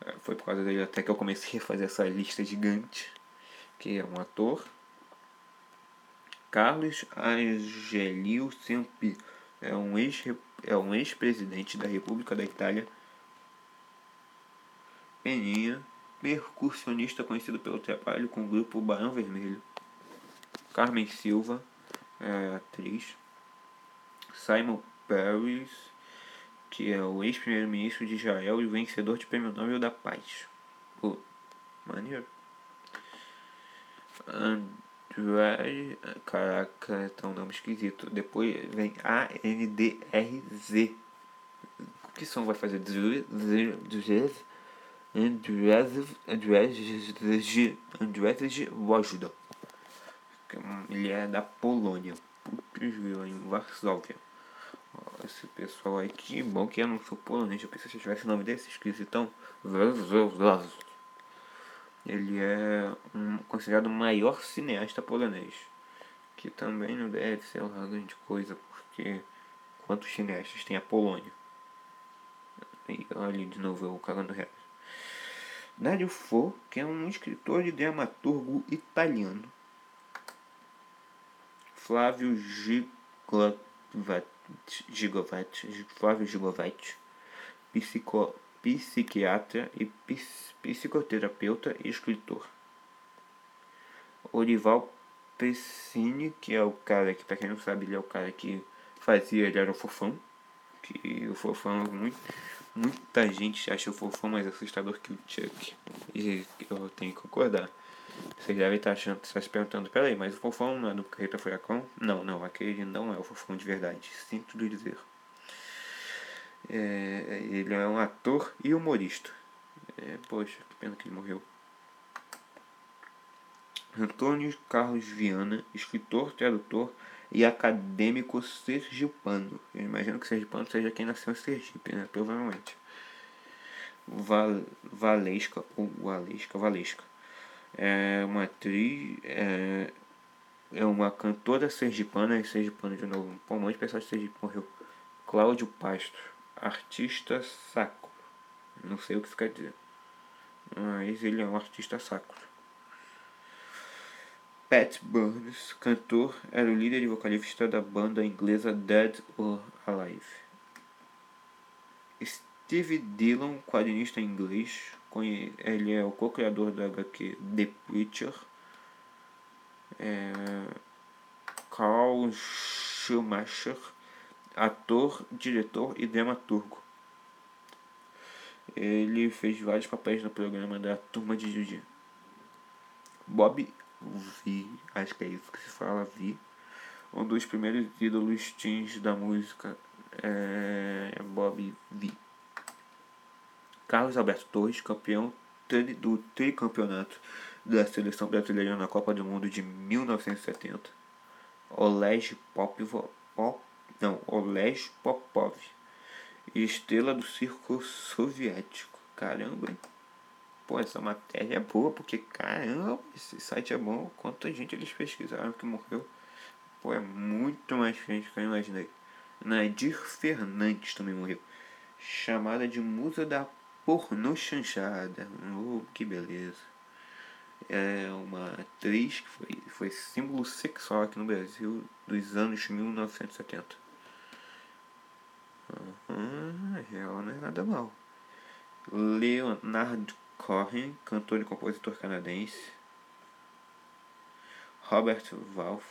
É, foi por causa dele até que eu comecei a fazer essa lista gigante. Que é um ator. Carlos Angelio Sempi é um ex é um ex-presidente da República da Itália. Peninha, percussionista conhecido pelo trabalho com o grupo Barão Vermelho. Carmen Silva, é, atriz. Simon Paris, que é o ex-primeiro-ministro de Israel e vencedor de Prêmio Nobel da Paz. Pô, maneiro. André. Caraca, tá um nome esquisito. Depois vem A-N-D-R-Z. O que som vai fazer? Andrés Wojda. Ele é da Polônia. Putz, em Varsóvia. Esse pessoal aí, que bom que eu não sou polonês. Eu pensei que se tivesse o nome desse esquisitão. Ele é um, considerado o maior cineasta polonês. Que também não deve ser uma grande coisa, porque quantos cineastas tem a Polônia? E ali de novo eu cagando reto. Dario Fo, que é um escritor e dramaturgo italiano. Flávio Gigovetti, Flávio psico, psiquiatra e psicoterapeuta e escritor. Orival Pessini, que é o cara que, pra quem não sabe, ele é o cara que fazia, ele era o fofão. Que o fofão, muito, muita gente acha o fofão mais assustador que o Chuck. E eu tenho que concordar. Vocês devem estar achando, estar se perguntando, peraí, mas o fofão não é do Carreta Furacão? Não, não, aquele não é o fofão de verdade, sinto lhe dizer. É, ele é um ator e humorista. É, poxa, que pena que ele morreu. Antônio Carlos Viana, escritor, tradutor e acadêmico sergipano. Eu imagino que sergipano seja quem nasceu em Sergipe, né? Provavelmente. Val, Valesca, ou Valesca, Valesca. É uma atriz, é, é uma cantora sergipana, e sergipana de novo. Um monte de pessoas de Sergipe morreu. Cláudio Pasto artista sacro. Não sei o que isso quer dizer. Mas ele é um artista sacro. Pat Burns, cantor, era o líder e vocalista da banda inglesa Dead or Alive. Steve Dillon, quadrinista inglês, ele é o co-criador da HQ The Preacher. É, Carl Schumacher, ator, diretor e dramaturgo. Ele fez vários papéis no programa da Turma de Judy. Bob V, acho que é isso que se fala, V, um dos primeiros ídolos teens da música é Bob V. Carlos Alberto Torres, campeão do tricampeonato da seleção brasileira na Copa do Mundo de 1970. Oleg Popov, Pop, não, Oleg Popov, estrela do circo soviético. Caramba, hein? Pô, essa matéria é boa, porque caramba, esse site é bom. Quanta gente eles pesquisaram que morreu. Pô, é muito mais gente que eu imaginei. Nadir Fernandes também morreu. Chamada de musa da pornô chanchada. Oh, que beleza. É uma atriz que foi, foi símbolo sexual aqui no Brasil dos anos 1970. Uhum, real não é nada mal. Leonard Cohen, cantor e compositor canadense. Robert Wolf,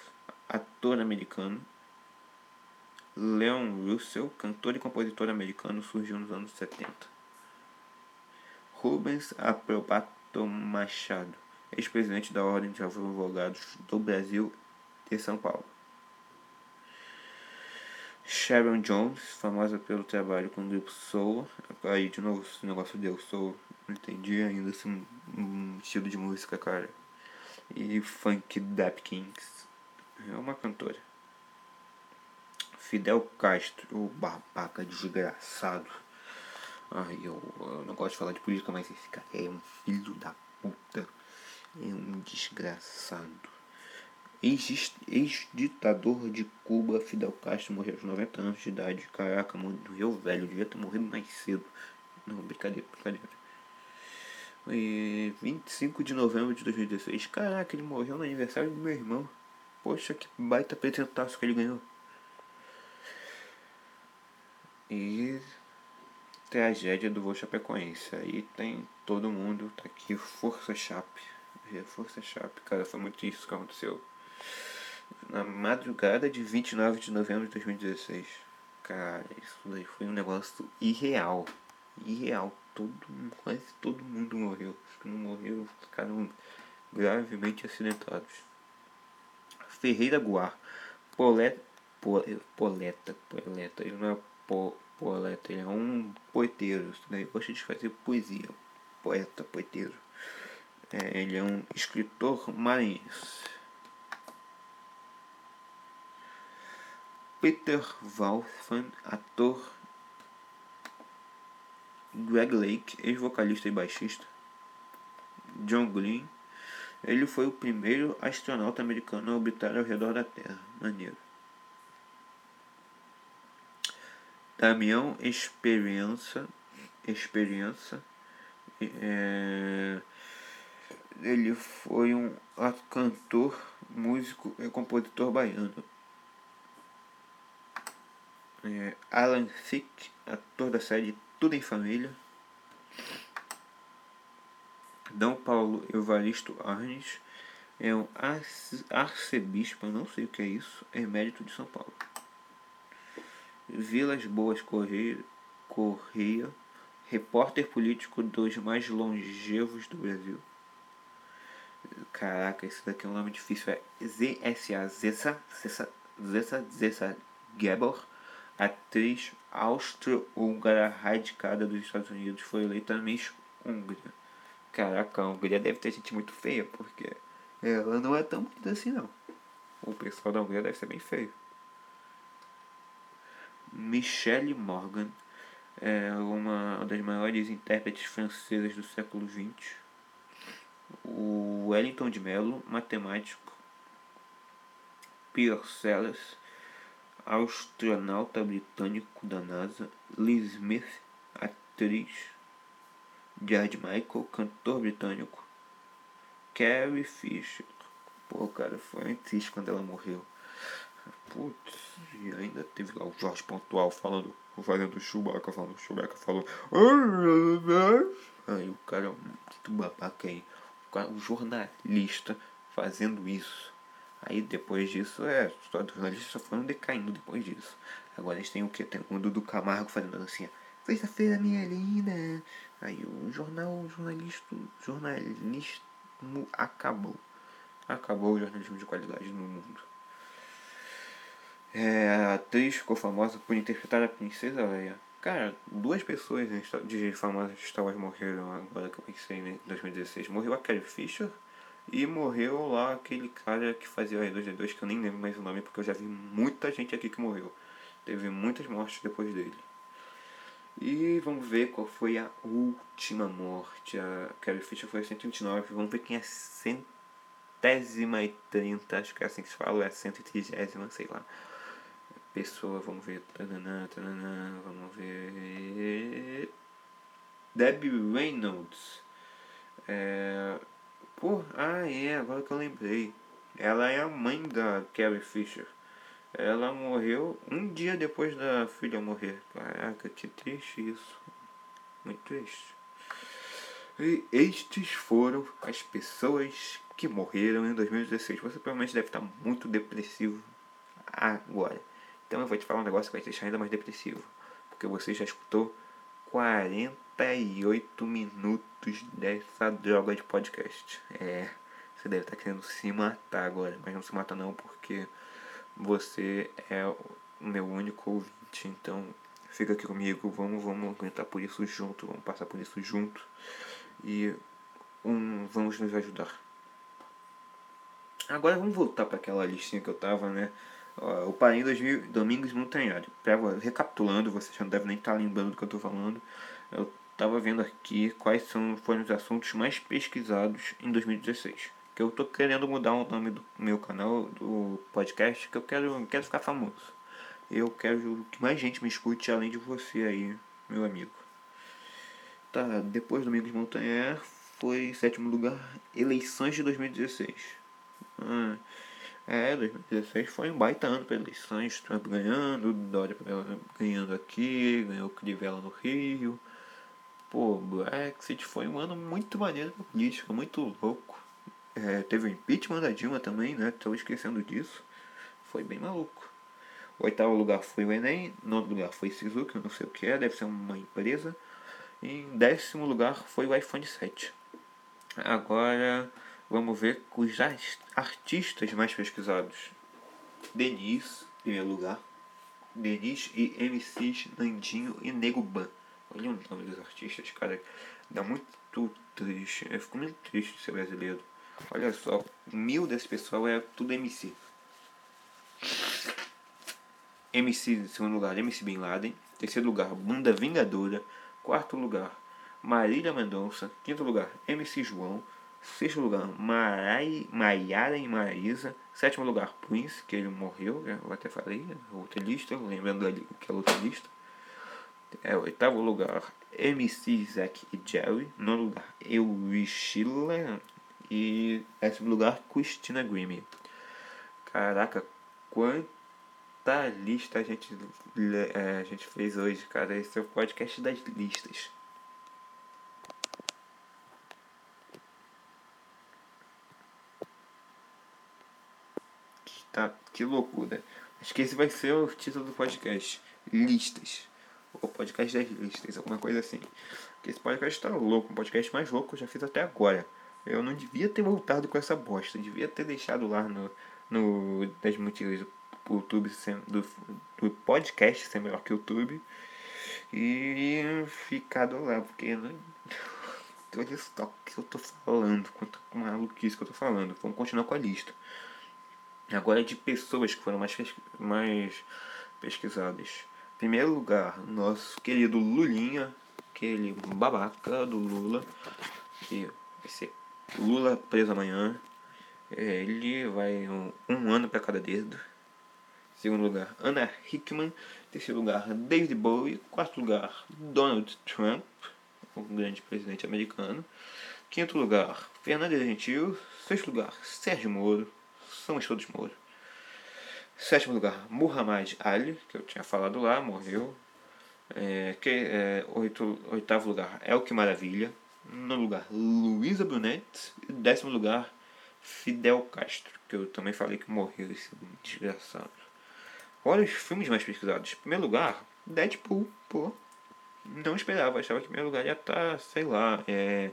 ator americano. Leon Russell, cantor e compositor americano, surgiu nos anos 70. Rubens Apropato Machado, ex-presidente da Ordem de Advogados do Brasil de São Paulo. Sharon Jones, famosa pelo trabalho com o grupo Soul. Aí, de novo, esse negócio deu Soul. Não entendi ainda assim, um estilo de música, cara. E Funk Dap Kings. É uma cantora. Fidel Castro, o babaca desgraçado. Ai, eu, eu não gosto de falar de política, mas esse cara é um filho da puta. É um desgraçado. Ex-ditador de Cuba, Fidel Castro morreu aos 90 anos de idade. Caraca, morreu velho, devia ter morrido mais cedo. Não, brincadeira, brincadeira. E 25 de novembro de 2016. Caraca, ele morreu no aniversário do meu irmão. Poxa, que baita apresentaço que ele ganhou. E tragédia do voo Chapecoense. Aí tem todo mundo, tá aqui, Força Chape. Força Chape, cara, foi muito isso que aconteceu. Na madrugada de 29 de novembro de 2016. Cara, isso daí foi um negócio irreal. Irreal. Todo, quase todo mundo morreu. Os que não morreram ficaram gravemente acidentados. Ferreira Guar. Poleta. Poleta. Poleta. Ele não é po, poeta, ele é um poeteiro. Ele gosta de fazer poesia. Poeta, poeteiro. É, ele é um escritor maranhense. Peter Wolfman, ator. Greg Lake, ex-vocalista e baixista. John Glenn, ele foi o primeiro astronauta americano a orbitar ao redor da Terra. Maneiro. Damião Experiência. Experiência. É, ele foi um cantor, músico e compositor baiano. É, Alan Thicke, ator da série Tudo em Família. D. Paulo Evaristo Arnes é um arcebispo, não sei o que é isso, emérito de São Paulo. Vilas Boas Correia, Correia repórter político dos mais longevos do Brasil. Caraca, esse daqui é um nome difícil. É ZSA Zessa, Zessa, Zessa, Gebor, atriz austro-húngara radicada dos Estados Unidos, foi eleita Miss Hungria. Caraca, a Hungria deve ter gente muito feia, porque ela não é tão bonita assim não. O pessoal da Hungria deve ser bem feio. Michelle Morgan é uma das maiores intérpretes francesas do século XX. O Wellington de Mello, matemático. Pierre Sellers, astronauta britânico da NASA. Liz Smith, atriz. George Michael, cantor britânico. Carrie Fisher. Pô, cara, foi um triste quando ela morreu. Putz, e ainda teve lá o Jorge Pontual falando, fazendo Chewbacca, falando, Chewbacca falou. Aí o cara, muito babaca aí. O jornalista fazendo isso. Aí depois disso, é, os jornalistas só foram decaindo depois disso. Agora eles têm o que? Tem o Dudu Camargo fazendo assim, sexta-feira minha linda. Aí o jornal, o jornalista, jornalismo acabou. Acabou o jornalismo de qualidade no mundo. É, a atriz ficou famosa por interpretar a Princesa Leia. Cara, duas pessoas de famosas de Star Wars morreram agora que eu pensei em 2016. Morreu a Carrie Fisher e morreu lá aquele cara que fazia o R2D2, que eu nem lembro mais o nome, porque eu já vi muita gente aqui que morreu. Teve muitas mortes depois dele. E vamos ver qual foi a última morte. A Carrie Fisher foi a 129. Vamos ver quem é centésima e trinta. Acho que é assim que se fala. É a 130, sei lá. Pessoa, vamos ver. Tanana, vamos ver. Debbie Reynolds. É... Pô, ah é, agora que eu lembrei. Ela é a mãe da Carrie Fisher. Ela morreu um dia depois da filha morrer. Caraca, que triste isso. Muito triste. E estes foram as pessoas que morreram em 2016. Você provavelmente deve estar muito depressivo agora. Então eu vou te falar um negócio que vai te deixar ainda mais depressivo. Porque você já escutou 48 minutos dessa droga de podcast. É, você deve estar querendo se matar agora. Mas não se mata não, porque você é o meu único ouvinte, então fica aqui comigo, vamos, vamos aguentar por isso junto, vamos passar por isso junto e um, vamos nos ajudar. Agora vamos voltar para aquela listinha que eu tava, né? Uh, o Parim 2000, Domingos Montanhari. Recapitulando, você já não deve nem estar tá lembrando do que eu estou falando. Eu estava vendo aqui quais são, foram os assuntos mais pesquisados em 2016 que eu tô querendo mudar o nome do meu canal, do podcast, que eu quero, quero ficar famoso. Eu quero que mais gente me escute além de você aí, meu amigo. Tá, depois do Domingos Montanher foi sétimo lugar, eleições de 2016. Ah, É, 2016 foi um baita ano para eleições, Trump ganhando, Dória ganhando aqui, ganhou Crivella no Rio. Pô, Brexit foi um ano muito maneiro pra política, muito louco. É, teve o impeachment da Dilma também, né? Tô esquecendo disso. Foi bem maluco. O oitavo lugar foi o Enem, nono lugar foi Suzuki, não sei o que é, deve ser uma empresa. Em décimo lugar foi o iPhone 7. Agora vamos ver os artistas mais pesquisados. Denis, em primeiro lugar. Denis e MCs Nandinho e Nego Ban. Olha o nome dos artistas, cara. Dá muito triste. Eu fico muito triste de ser brasileiro. Olha só, mil desse pessoal é tudo MC. MC em segundo lugar, MC Bin Laden. Terceiro lugar, Banda Vingadora. Quarto lugar, Marília Mendonça. Quinto lugar, MC João. Sexto lugar, Marai, Maiara e Marisa. Sétimo lugar, Prince, que ele morreu, eu até falei, outra lista, lembrando ali que é outra É, oitavo lugar, MC Zack e Jerry. Nono lugar, Euishila. E décimo lugar, Christina Grimmie. Caraca, quanta lista a gente, é, a gente fez hoje, cara. Esse é o podcast das listas. Tá, que loucura. Acho que esse vai ser o título do podcast. Listas. O podcast das listas, alguma coisa assim. Porque esse podcast tá louco, um podcast mais louco que eu já fiz até agora. Eu não devia ter voltado com essa bosta. Eu devia ter deixado lá no, no das motivos do YouTube do, do podcast ser melhor que o YouTube. E ficado lá, porque não. Olha só o que eu tô falando, quanto maluquice que eu tô falando. Vamos continuar com a lista. Agora de pessoas que foram mais, mais pesquisadas. Primeiro lugar, nosso querido Lulinha, aquele babaca do Lula, que vai ser Lula preso amanhã. É, ele vai um, um ano para cada dedo. Segundo lugar, Anna Hickman. Terceiro lugar, David Bowie. Quarto lugar, Donald Trump, o grande presidente americano. Quinto lugar, Fernando Gentil. Sexto lugar, Sérgio Moro somos todos Moro. Sétimo lugar, Muhammad Ali, que eu tinha falado lá, morreu. É, que, é, oito, oitavo lugar, Elke Maravilha. No lugar, Luísa Brunet. E décimo lugar, Fidel Castro, que eu também falei que morreu esse desgraçado. Olha os filmes mais pesquisados. Em primeiro lugar, Deadpool, pô. Não esperava, achava que em primeiro lugar ia estar, tá, sei lá, é,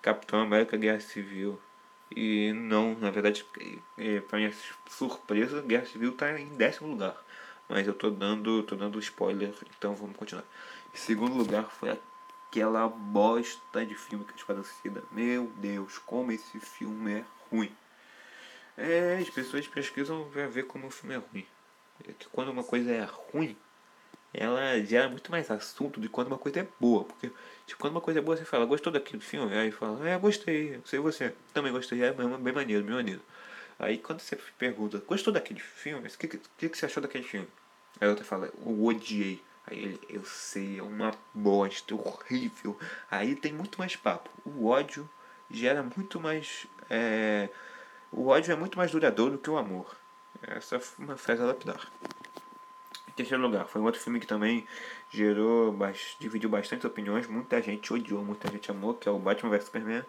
Capitão América Guerra Civil. E não, na verdade, é, para minha surpresa, Guerra Civil está em décimo lugar. Mas eu tô dando, tô dando spoiler, então vamos continuar. Em segundo lugar foi aquela bosta de filme que a Esquadrão Suicida. Meu Deus, como esse filme é ruim. É, as pessoas pesquisam para ver como o filme é ruim. É que quando uma coisa é ruim, ela gera muito mais assunto que quando uma coisa é boa. Porque tipo, quando uma coisa é boa, você fala, gostou daquele filme? Aí fala, é, gostei, sei você. Também gostei, é bem maneiro, bem maneiro. Aí quando você pergunta, gostou daquele filme? O que, que, que você achou daquele filme? Aí outra fala, eu odiei. Aí ele, eu sei, é uma bosta, horrível. Aí tem muito mais papo. O ódio gera muito mais. É... O ódio é muito mais duradouro do que o amor. Essa é uma frase lapidar terceiro lugar, foi um outro filme que também gerou, dividiu bastante opiniões. Muita gente odiou, muita gente amou, que é o Batman vs Superman.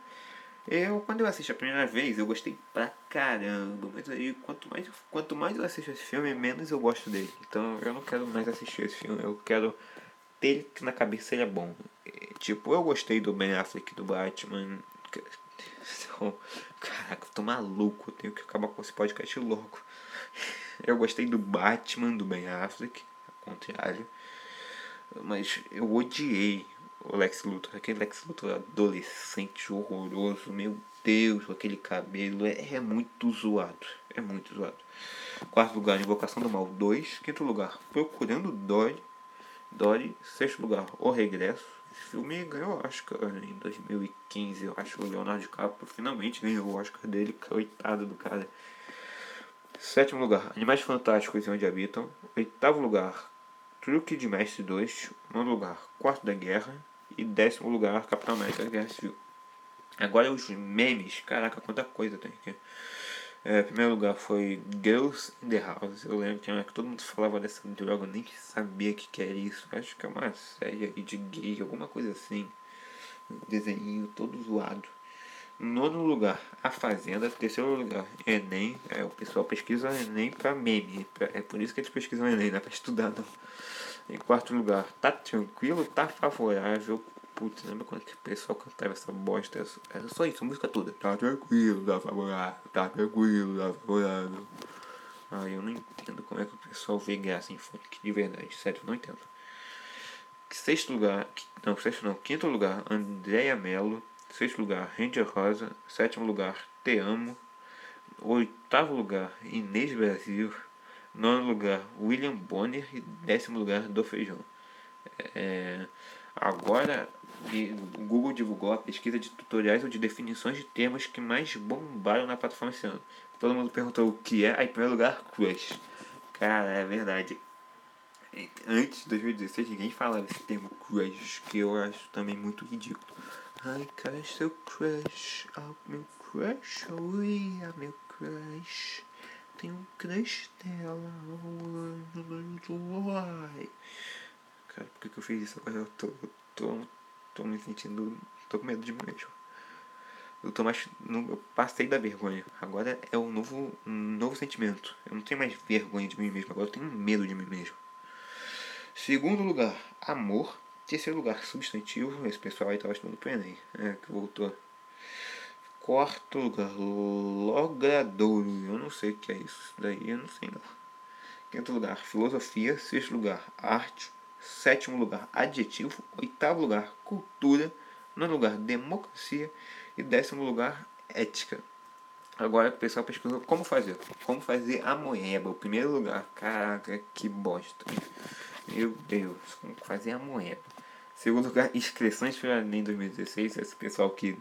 Eu, quando eu assisti a primeira vez, eu gostei pra caramba. Mas aí, quanto mais, quanto mais eu assisto esse filme, menos eu gosto dele. Então, eu não quero mais assistir esse filme. Eu quero ter que na cabeça ele é bom. Tipo, eu gostei do Ben Affleck, do Batman. [LAUGHS] Caraca, eu tô maluco. Eu tenho que acabar com esse podcast louco. Eu gostei do Batman, do Ben Affleck, ao contrário. Mas eu odiei o Lex Luthor. Aquele Lex Luthor adolescente horroroso. Meu Deus, aquele cabelo é, é muito zoado. É muito zoado. Quarto lugar, Invocação do Mal 2. Quinto lugar, Procurando Dory. Dory. Sexto lugar, O Regresso. Esse filme ganhou Oscar em 2015. Eu acho que o Leonardo DiCaprio finalmente ganhou o Oscar dele. Coitado do cara. Sétimo lugar, Animais Fantásticos e Onde Habitam. Oitavo lugar, Truque de Mestre 2. Nono lugar, Quarto da Guerra. E décimo lugar, Capitão América Guerra Civil. Agora os memes. Caraca, quanta coisa tem aqui. É, primeiro lugar foi Girls in the House. Eu lembro que, que todo mundo falava dessa droga, eu nem sabia o que, que era isso. Acho que é uma série de gay, alguma coisa assim. Um desenho todo zoado. Nono lugar, A Fazenda. Terceiro lugar, Enem. É, o pessoal pesquisa Enem pra meme. É por isso que eles pesquisam Enem, não é pra estudar não. Em quarto lugar, Tá Tranquilo, Tá Favorável. Putz, lembra quando o pessoal cantava essa bosta? Era só isso, a música toda. Tá tranquilo, tá favorável, tá tranquilo, tá favorável. Ah, eu não entendo como é que o pessoal vê graça em funk, de verdade, sério, não entendo. Sexto lugar, não, sexto não, quinto lugar, Andréia Mello. Sexto lugar, Ranger Rosa. Sétimo lugar, Te Amo. Oitavo lugar, Inês Brasil. Nono lugar, William Bonner. E décimo lugar, Do Feijão. É, agora, o Google divulgou a pesquisa de tutoriais ou de definições de termos que mais bombaram na plataforma esse ano. Todo mundo perguntou o que é. Aí, em primeiro lugar, Crush. Cara, é verdade. Antes de 2016, ninguém falava esse termo Crush, que eu acho também muito ridículo. Ai, cara, seu crush, ah, meu crush, oi, ah, meu crush. Tem um crush dela. Ai. Cara, por que, eu fiz isso agora? Eu tô, tô, tô me sentindo. tô com medo de mim mesmo. Eu tô mais. Eu passei da vergonha. Agora é um novo, um novo sentimento. Eu não tenho mais vergonha de mim mesmo. Agora eu tenho medo de mim mesmo. Segundo lugar, amor. Terceiro lugar, substantivo. Esse pessoal aí tava estudando pro Enem, é, que voltou. Quarto lugar, logradouro. Eu não sei o que é isso. Daí eu não sei não. Quinto lugar, filosofia. Sexto lugar, arte. Sétimo lugar, adjetivo. Oitavo lugar, cultura. Nono lugar, democracia. E décimo lugar, ética. Agora o pessoal pesquisou como fazer. Como fazer a moeba. O primeiro lugar. Caraca, que bosta. Meu Deus, como fazer a moeba. Segundo lugar, inscrições para Enem 2016. Esse pessoal que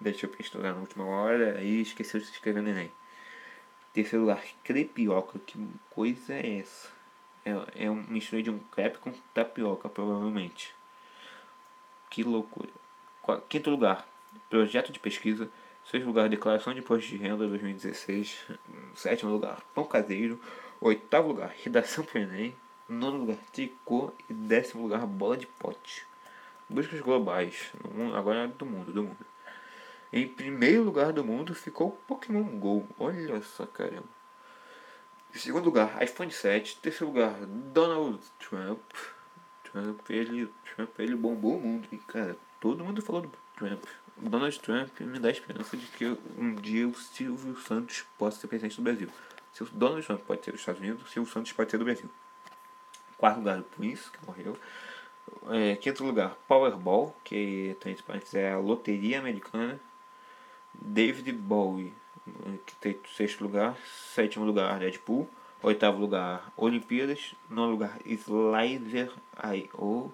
deixou para estudar na última hora e esqueceu de se inscrever no Enem. Terceiro lugar, crepioca. Que coisa é essa? É, é um mistura de um crepe com tapioca, provavelmente. Que loucura. Quinto lugar, projeto de pesquisa. Sexto lugar, declaração de imposto de renda 2016. Sétimo lugar, pão caseiro. Oitavo lugar, redação para Enem. Nono lugar, tricô. E décimo lugar, bola de pote buscas globais, agora é do mundo, do mundo. Em primeiro lugar do mundo ficou Pokémon GO. Olha só, caramba. Em segundo lugar, iPhone 7. Em terceiro lugar, Donald Trump. Trump, ele, Trump, ele bombou o mundo. E, cara, todo mundo falou do Trump. Donald Trump me dá a esperança de que um dia o Silvio Santos possa ser presidente do Brasil. Se o Donald Trump pode ser dos Estados Unidos, o Silvio Santos pode ser do Brasil. Quarto lugar, o Prince, que morreu. É, quinto lugar, Powerball, que é a loteria americana. David Bowie, que tem sexto lugar. Sétimo lugar, Deadpool. Oitavo lugar, Olimpíadas. Nono lugar, Slider I.O.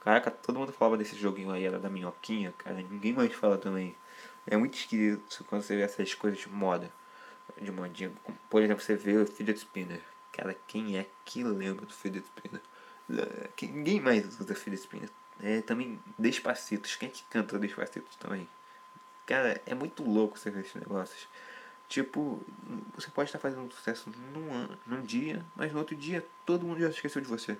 Caraca, todo mundo falava desse joguinho aí, era da minhoquinha, cara. Ninguém mais fala também. É muito esquisito quando você vê essas coisas de moda. De modinha. Por exemplo, você vê o Fidget Spinner. Cara, quem é que lembra do Fidget Spinner? Que ninguém mais usa Filipinas. É também Despacitos. Quem é que canta Despacitos também? Cara, é muito louco você ver esses negócios. Tipo, você pode estar fazendo sucesso num, ano, num dia, mas no outro dia todo mundo já esqueceu de você.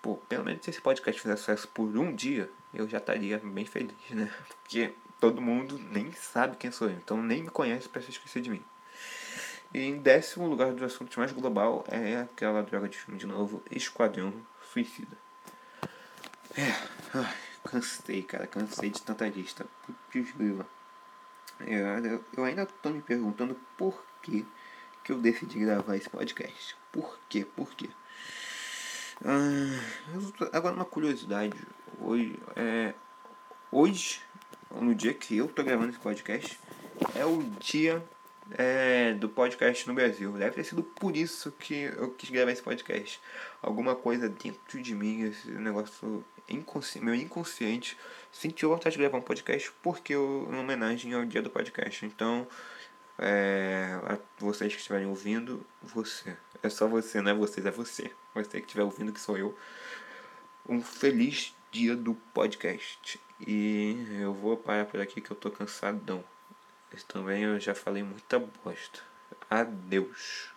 Pô, pelo menos se esse podcast fizer sucesso por um dia, eu já estaria bem feliz, né? Porque todo mundo nem sabe quem sou eu, então nem me conhece para se esquecer de mim. E em décimo lugar dos assuntos mais global é aquela droga de filme de novo, Esquadrão Suicida. É, ai, cansei, cara, cansei de tanta lista. Putz, grila. Eu, eu ainda tô me perguntando por que, que eu decidi gravar esse podcast. Por quê? Por quê? Ah, agora uma curiosidade. Hoje, é, hoje, no dia que eu tô gravando esse podcast, é o dia é, do podcast no Brasil. Deve ter sido por isso que eu quis gravar esse podcast. Alguma coisa dentro de mim, esse negócio inconsci meu inconsciente, sentiu vontade de gravar um podcast porque eu, em homenagem ao dia do podcast. Então, é, vocês que estiverem ouvindo, você. É só você, não é vocês, é você. Você que estiver ouvindo, que sou eu. Um feliz dia do podcast. E eu vou parar por aqui que eu tô cansadão. Também eu já falei muita bosta. Adeus.